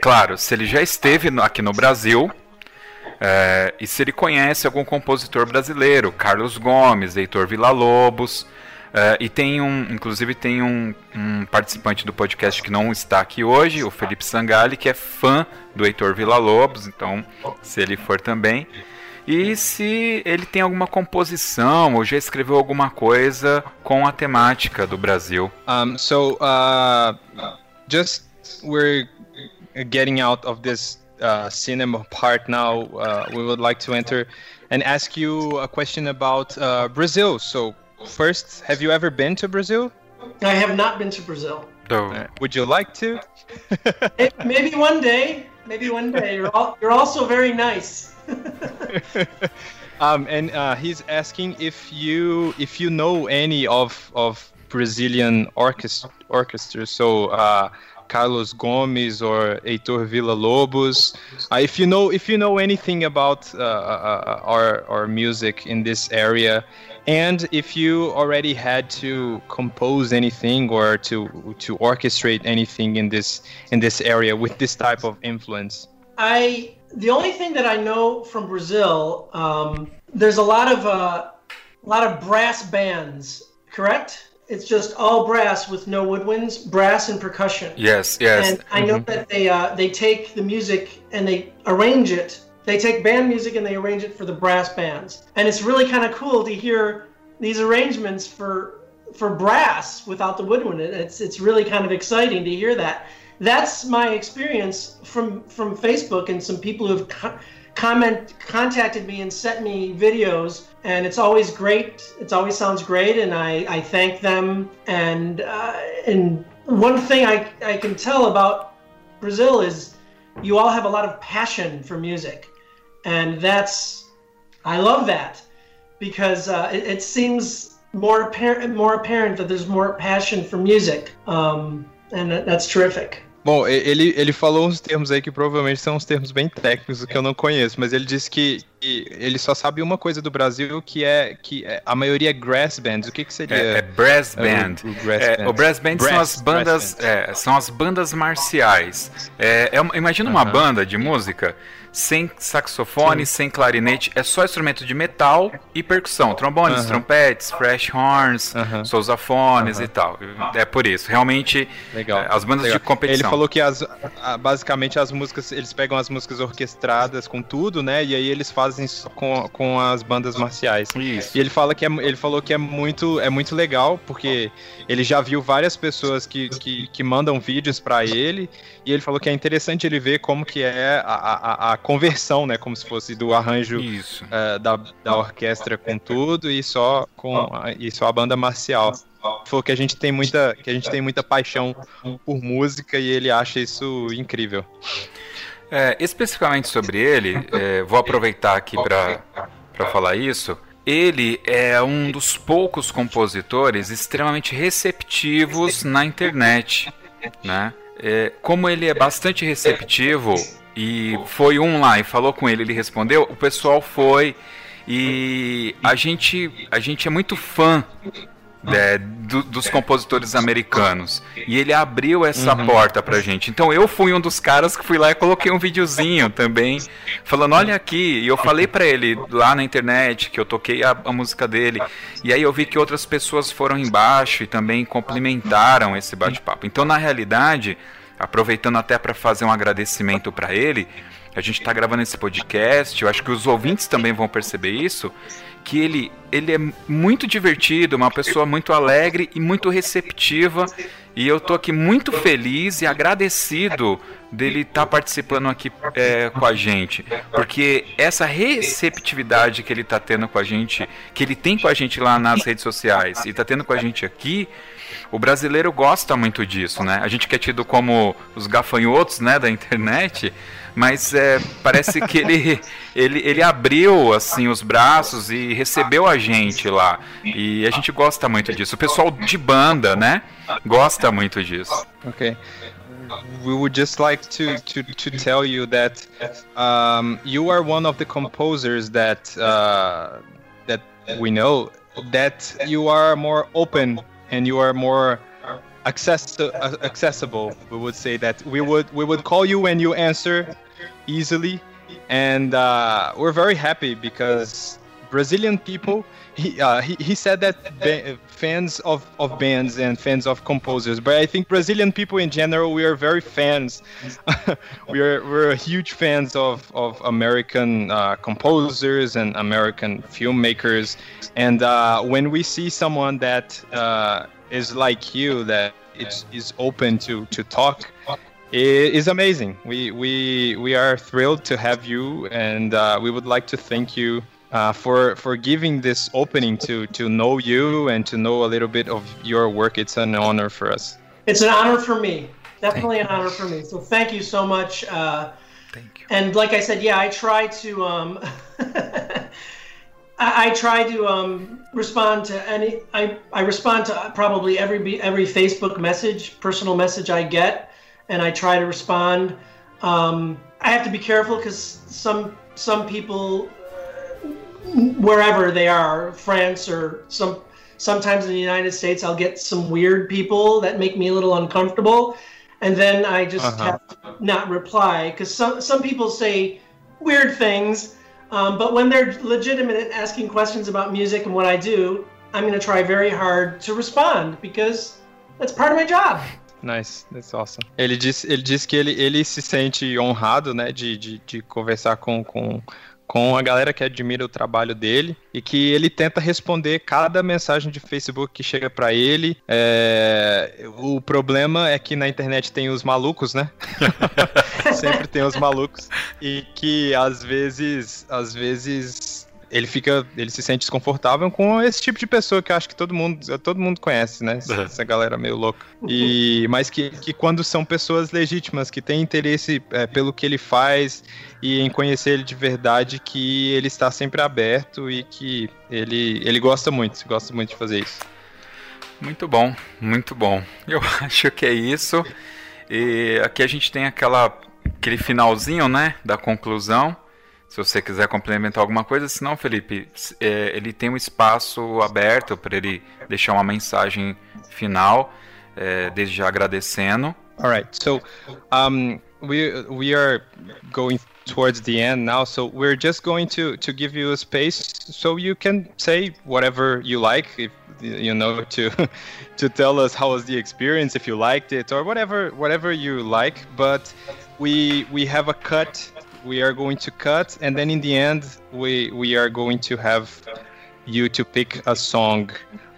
Claro, se ele já esteve aqui no Brasil é, e se ele conhece algum compositor brasileiro, Carlos Gomes, Heitor Villa-Lobos. é, e tem um, inclusive tem um, um participante do podcast que não está aqui hoje, o Felipe Sangali, que é fã do Heitor Villa-Lobos, então se ele for também. E se ele tem alguma composição ou já escreveu alguma coisa com a temática do Brasil. Um, so, uh, just we're getting out of this uh, cinema part now. Uh, we would like to enter and ask you a question about uh, Brazil. So, first, have you ever been to Brazil? I have not been to Brazil. Do- Uh, would you like to? Maybe one day. Maybe one day. You're all you're also very nice. um, and uh, he's asking if you if you know any of of Brazilian orchestra orchestras. So uh, Carlos Gomes or Heitor Villa Lobos. Uh, if you know if you know anything about uh, uh, our our music in this area, and if you already had to compose anything or to to orchestrate anything in this in this area with this type of influence. I the only thing that I know from Brazil, um, there's a lot of uh, a lot of brass bands. Correct? It's just all brass with no woodwinds, brass and percussion. Yes, yes. And I know that they uh, they take the music and they arrange it. They take band music and they arrange it for the brass bands, and it's really kind of cool to hear these arrangements for for brass without the woodwind. It's it's really kind of exciting to hear that. That's my experience from from Facebook and some people who've co- comment contacted me and sent me videos and it's always great it's always sounds great and i i thank them. And uh, and one thing i i can tell about brazil is you all have a lot of passion for music and that's i love that because uh, it, it seems more apparent more apparent that there's more passion for music um, and that- that's terrific Bom, ele, ele falou uns termos aí que provavelmente são uns termos bem técnicos que eu não conheço, mas ele disse que, que ele só sabe uma coisa do Brasil que é que é- a maioria é grass bands. O que, que seria? É, é brass é, o- band. o brass É, band? o brass band são Brass- as bandas, é, são as bandas marciais. Uma- imagina uma Aham. banda de música sem saxofone, sem clarinete, é só instrumento de metal e percussão, trombones, Aham. trompetes, fresh horns, Aham. sousafones Aham. e tal. É por isso, realmente Legal. as bandas legal. de competição. Ele falou que as, a, basicamente as músicas, eles pegam as músicas orquestradas com tudo, né? E aí eles fazem com, com as bandas marciais. Isso. E ele fala que é, ele falou que é muito, é muito legal, porque ele já viu várias pessoas que, que, que mandam vídeos para ele, e ele falou que é interessante ele ver como que é a, a, a conversão, né? Como se fosse do arranjo uh, da, da orquestra com tudo e só com e só a banda marcial falou que a gente tem muita que a gente tem muita paixão por música e ele acha isso incrível. É, especificamente sobre ele, é, vou aproveitar aqui para falar isso. Ele é um dos poucos compositores extremamente receptivos na internet, né? É, como ele é bastante receptivo e foi um lá e falou com ele, ele respondeu, o pessoal foi e a gente a gente é muito fã é, do, dos compositores americanos. E ele abriu essa uhum. porta pra gente. Então eu fui um dos caras que fui lá e coloquei um videozinho também, falando: olha aqui. E eu falei para ele lá na internet que eu toquei a, a, música dele. E aí eu vi que outras pessoas foram embaixo e também complementaram esse bate-papo. Então, na realidade, aproveitando até para fazer um agradecimento para ele. A gente está gravando esse podcast, eu acho que os ouvintes também vão perceber isso que ele, ele é muito divertido, uma pessoa muito alegre e muito receptiva. E eu tô aqui muito feliz e agradecido dele estar tá participando aqui é, com a gente, porque essa receptividade que ele está tendo com a gente, que ele tem com a gente lá nas redes sociais e está tendo com a gente aqui, o brasileiro gosta muito disso, né? A gente que é tido como os gafanhotos, né, da internet, mas é, parece que ele, ele, ele abriu assim os braços e recebeu a gente lá. E a gente gosta muito disso. O pessoal de banda, né, gosta muito disso. Ok. we would just like to, to, to tell you that um, you are one of the composers that uh, that we know that you are more open and you are more access accessible. We would say that we would we would call you when you answer easily, and uh, we're very happy because Brazilian people. He, uh, he, he said that fans of, of bands and fans of composers, but I think Brazilian people in general we are very fans. we are we're huge fans of of American uh, composers and American filmmakers, and uh, when we see someone that uh, is like you that is, is open to to talk It is amazing. We we we are thrilled to have you, and uh, we would like to thank you uh, for for giving this opening to to know you and to know a little bit of your work. It's an honor for us. It's an honor for me. Definitely an honor for me. So thank you so much. Uh, thank you. And like I said, yeah, I try to. Um, I, I, try to um, respond to any. I, I respond to probably every every Facebook message, personal message I get and I try to respond. Um, I have to be careful because some some people, wherever they are, France or some sometimes in the United States, I'll get some weird people that make me a little uncomfortable, and then I just uh-huh. have to not reply because some some people say weird things. Um, but when they're legitimate and asking questions about music and what I do, I'm going to try very hard to respond because that's part of my job. Nice, that's awesome. Ele disse, ele disse que ele, ele se sente honrado, né, de, de, de conversar com, com, com a galera que admira o trabalho dele e que ele tenta responder cada mensagem de Facebook que chega para ele. É... O problema é que na internet tem os malucos, né? Sempre tem os malucos e que às vezes, às vezes ele fica, ele se sente desconfortável com esse tipo de pessoa que eu acho que todo mundo, todo mundo conhece, né? Essa, essa galera meio louca. E mas que, que quando são pessoas legítimas que têm interesse é, pelo que ele faz e em conhecer ele de verdade, que ele está sempre aberto e que ele ele gosta muito, gosta muito de fazer isso. Muito bom, muito bom. Eu acho que é isso. E aqui a gente tem aquela aquele finalzinho, né, da conclusão se você quiser complementar alguma coisa, senão, Felipe, é, ele tem um espaço aberto para ele deixar uma mensagem final, é, desde já agradecendo. All right. So, um, we we are going towards the end now, so we're just going to to give you a space so you can say whatever you like. If you know, to to tell us how was the experience, if you liked it, or whatever whatever you like. But we we have a cut. We are going to cut, and then in the end, we we are going to have you to pick a song.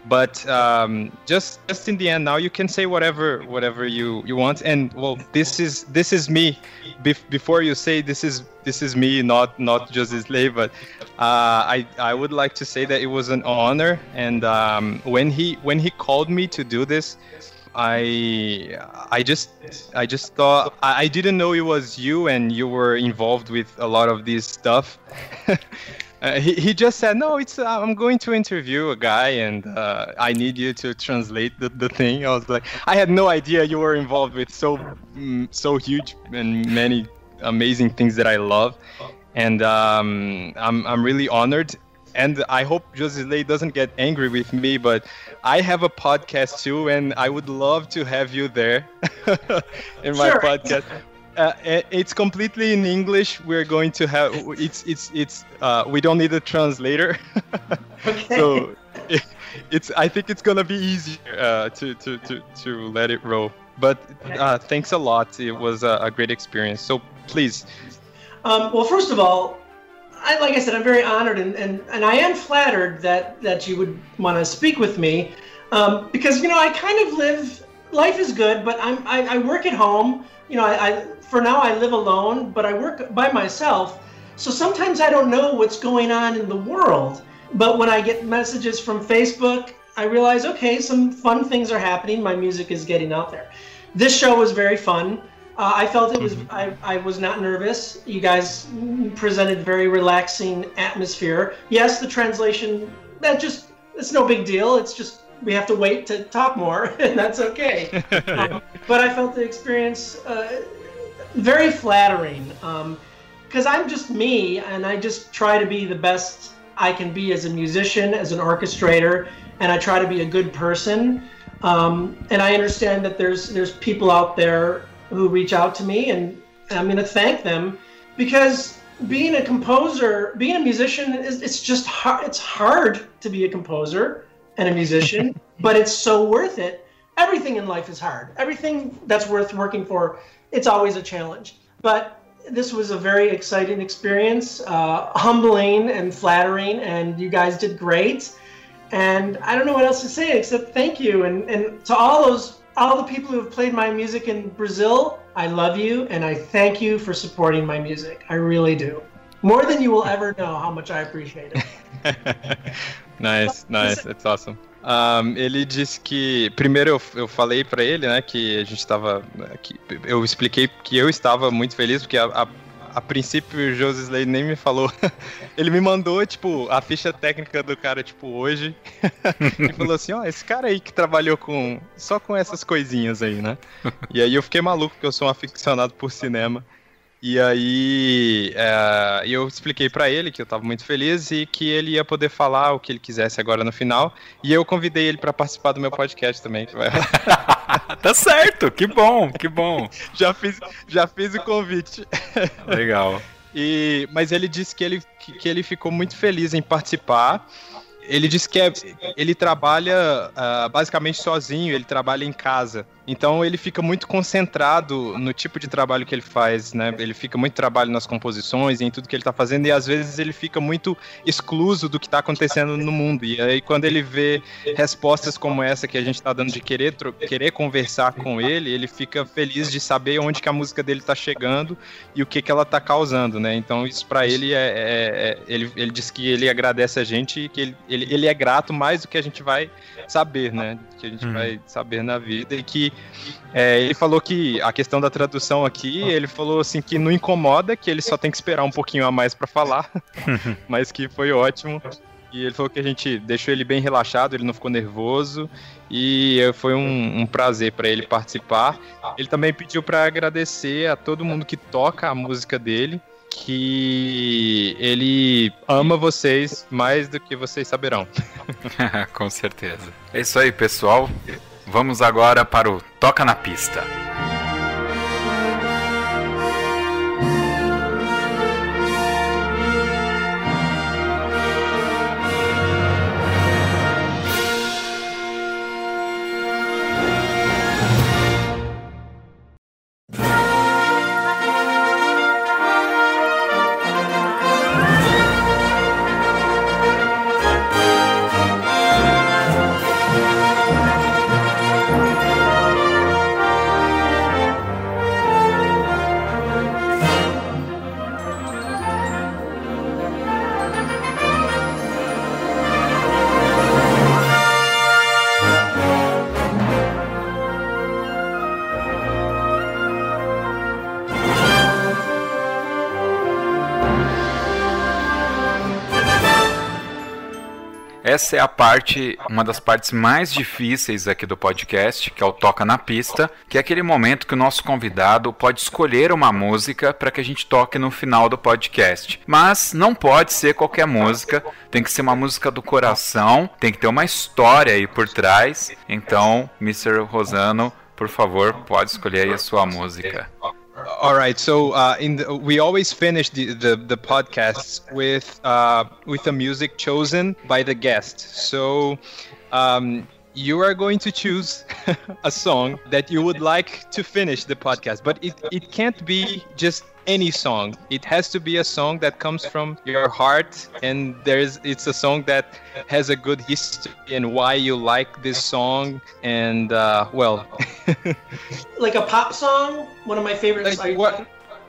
But um, just just in the end now you can say whatever whatever you you want. And well this is this is me. Bef- before you say this is this is me not not just slave but uh, I I would like to say that it was an honor. And um, when he when he called me to do this I I just I just thought I, didn't know it was you and you were involved with a lot of this stuff Uh, he, he just said, no, it's uh, I'm going to interview a guy and uh, I need you to translate the, the thing. I was like, I had no idea you were involved with so mm, so huge and many amazing things that I love, and um, I'm I'm really honored. And I hope Josilei doesn't get angry with me, but I have a podcast too, and I would love to have you there in my Sure. podcast uh, it's completely in English. We're going to have it's it's it's uh, we don't need a translator, Okay. so it, it's I think it's gonna be easier uh, to, to to to let it roll. But uh, thanks a lot. It was a, a great experience. So please, Um, well, first of all, I, like I said, I'm very honored and, and, and I am flattered that, that you would want to speak with me um, because, you know, I kind of live, life is good, but I'm, I, I work at home. You know, I, I, for now I live alone, but I work by myself. So sometimes I don't know what's going on in the world. But when I get messages from Facebook, I realize, okay, some fun things are happening. My music is getting out there. This show was very fun. Uh, I felt it was. I, I was not nervous. You guys presented very relaxing atmosphere. Yes, the translation that just it's no big deal. It's just we have to wait to talk more, and that's okay. Um, but I felt the experience uh, very flattering because I'm just me, and I just try to be the best I can be as a musician, as an orchestrator, and I try to be a good person. Um, and I understand that there's there's people out there who reach out to me, and I'm going to thank them because being a composer, being a musician, is it's just hard. It's hard to be a composer and a musician, but it's so worth it. Everything in life is hard. Everything that's worth working for, it's always a challenge. But this was a very exciting experience, uh, humbling and flattering, and you guys did great. And I don't know what else to say except thank you. And, and to all those, all the people who have played my music in Brazil, I love you and I thank you for supporting my music. I really do. More than you will ever know how much I appreciate it. nice, nice, it's awesome. Um, ele disse que primeiro eu, eu falei pra ele, né, que a gente estava, eu expliquei que eu estava muito feliz porque a, a, a princípio o Josisley nem me falou. Ele me mandou tipo a ficha técnica do cara tipo hoje e falou assim, ó, esse cara aí que trabalhou com só com essas coisinhas aí, né? E aí eu fiquei maluco porque eu sou um aficionado por cinema. E aí é, eu expliquei pra ele que eu tava muito feliz e que ele ia poder falar o que ele quisesse agora no final. E eu convidei ele pra participar do meu podcast também. tá certo, que bom, que bom. já, fiz, já fiz o convite. Legal. E, mas ele disse que ele, que, que ele ficou muito feliz em participar. Ele disse que é- ele trabalha ah, basicamente sozinho, ele trabalha em casa. Então ele fica muito concentrado no tipo de trabalho que ele faz, né? Ele fica muito trabalho nas composições e em tudo que ele tá fazendo e às vezes ele fica muito excluso do que tá acontecendo no mundo. E aí quando ele vê respostas como essa que a gente tá dando de querer, querer conversar com ele, ele fica feliz de saber onde que a música dele tá chegando e o que que ela tá causando, né? Então isso pra ele é, é- é- ele, ele diz que ele agradece a gente e que ele, ele, ele é grato mais do que a gente vai saber, né? Que a gente Uhum. vai saber na vida e que é, ele falou que a questão da tradução aqui, ele falou assim que não incomoda, que ele só tem que esperar um pouquinho a mais pra falar, mas que foi ótimo. E ele falou que a gente deixou ele bem relaxado, ele não ficou nervoso e foi um, um prazer pra ele participar. Ele também pediu pra agradecer a todo mundo que toca a música dele, que ele ama vocês mais do que vocês saberão. Com certeza. É isso aí, pessoal. Vamos agora para o Toca na Pista. Parte, uma das partes mais difíceis aqui do podcast, que é o toca na pista, que é aquele momento que o nosso convidado pode escolher uma música para que a gente toque no final do podcast. Mas não pode ser qualquer música, tem que ser uma música do coração, tem que ter uma história aí por trás. Então, Mr. Rosano, por favor, pode escolher aí a sua música. All right. So uh, in the, we always finish the, the, the podcasts with uh, with a music chosen by the guest. So um, you are going to choose a song that you would like to finish the podcast, but it, it can't be just any song. It has to be a song that comes from your heart, and there's it's a song that has a good history and why you like this song. And uh, well, like a pop song, one of my favorites. Like what?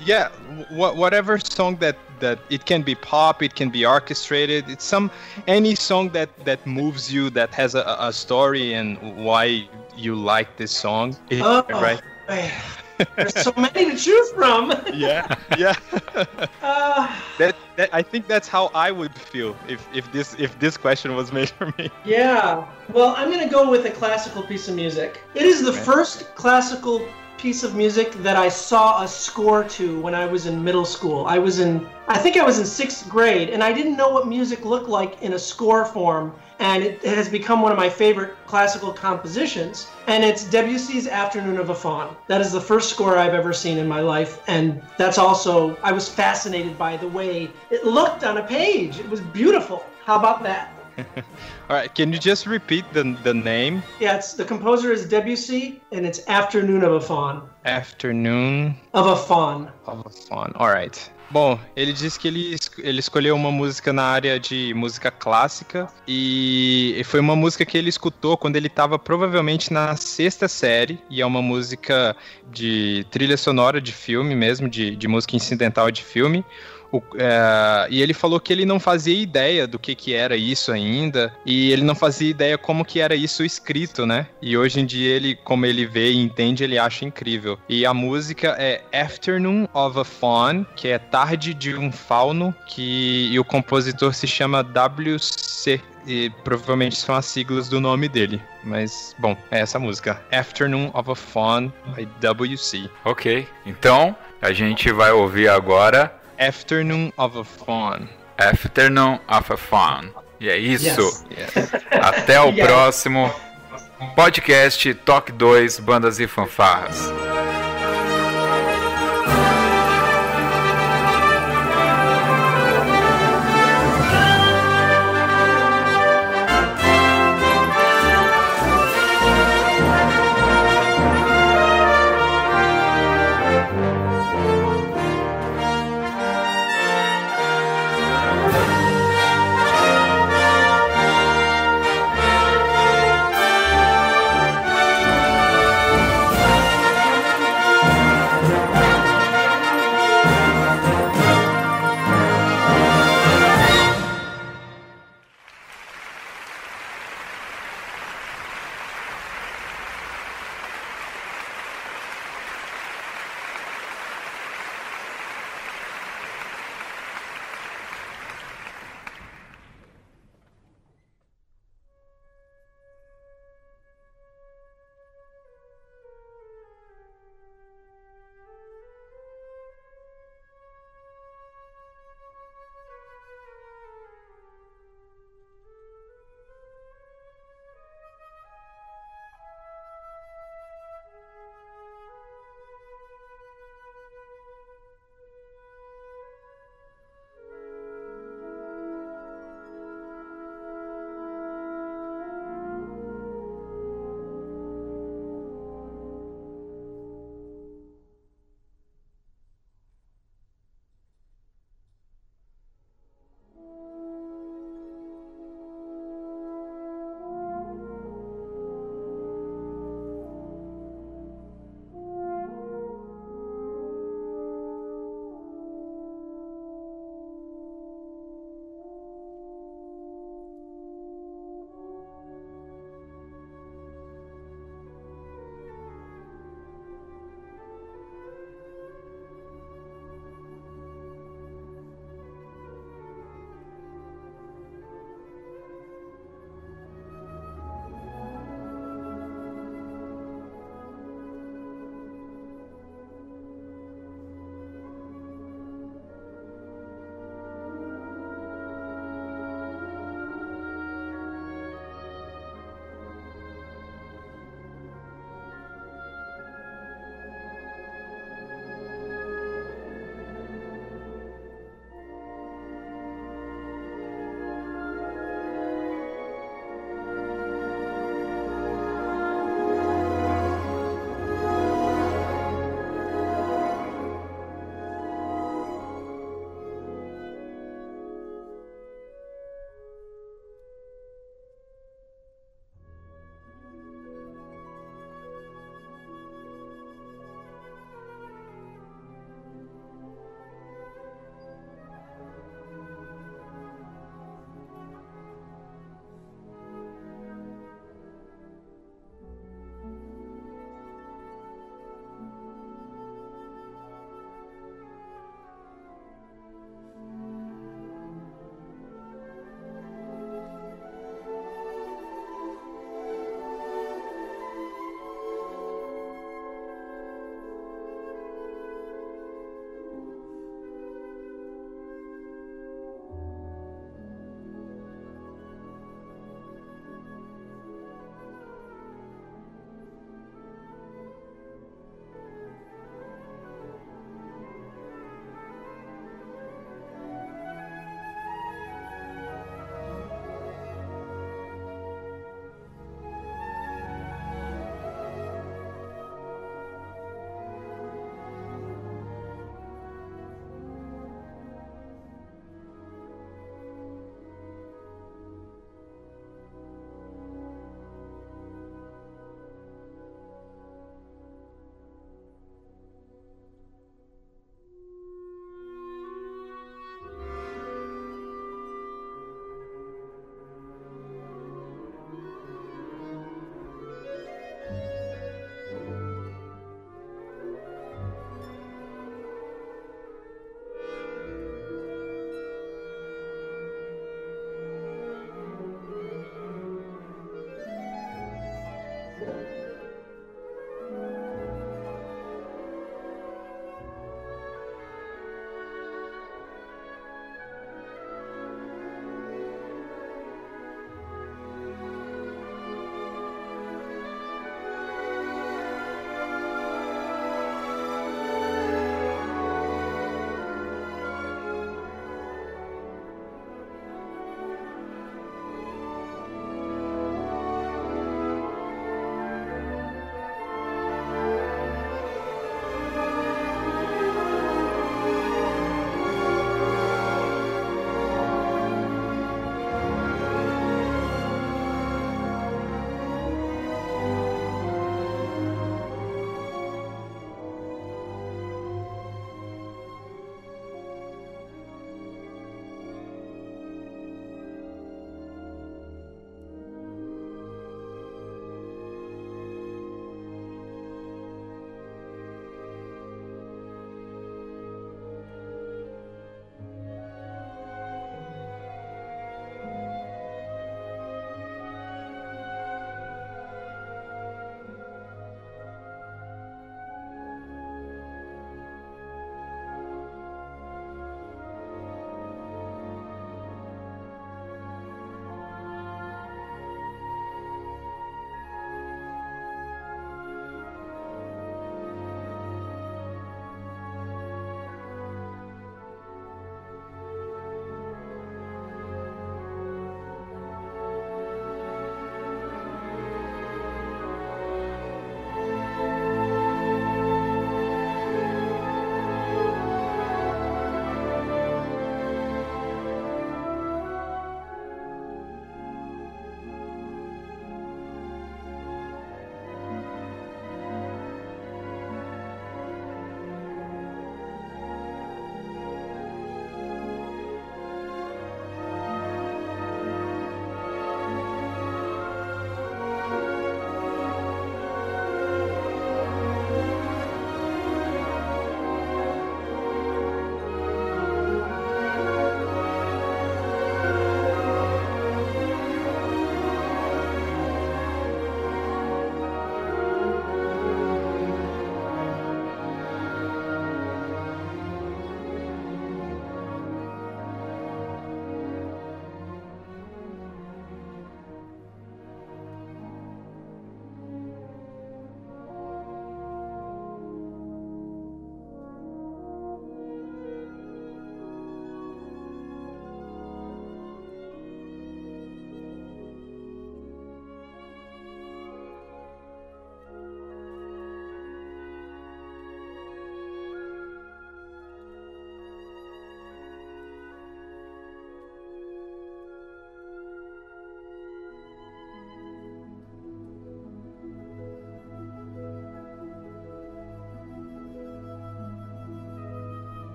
Yeah, wh- whatever song that that it can be pop, it can be orchestrated. It's some any song that that moves you, that has a, a story and why you like this song. Oh, right. There's so many to choose from. yeah, yeah. Uh, that, that I think that's how I would feel if, if this if this question was made for me. yeah. Well, I'm gonna go with a classical piece of music. It is the Okay. first classical piece of music that I saw a score to when I was in middle school. I was in, I think I was in sixth grade, and I didn't know what music looked like in a score form. And it, has become one of my favorite classical compositions. And it's Debussy's Afternoon of a Faun. That is the first score I've ever seen in my life. And that's also, I was fascinated by the way it looked on a page. It was beautiful. How about that? All right, can you just repeat the the name? Yeah, it's the composer is Debussy, and it's Afternoon of a Faun. Afternoon Of a Faun. of a Faun. All right. Bom, ele disse que ele, ele escolheu uma música na área de música clássica e foi uma música que ele escutou quando ele estava provavelmente na sexta série e é uma música de trilha sonora de filme mesmo, de, de música incidental de filme. O- é, e ele falou que ele não fazia ideia do que, que era isso ainda, e ele não fazia ideia como que era isso escrito, né? E hoje em dia ele, como ele vê e entende, ele acha incrível. E a música é Afternoon of a Faun, que é Tarde de um Fauno, que e o compositor se chama WC. E provavelmente são as siglas do nome dele. Mas, bom, é essa música. Afternoon of a Faun, by WC. Ok, então a gente vai ouvir agora Afternoon of a Faun. Afternoon of a Fun. E é isso. Yes. Yeah. Até o Yes. próximo podcast Toque 2 Bandas e Fanfarras.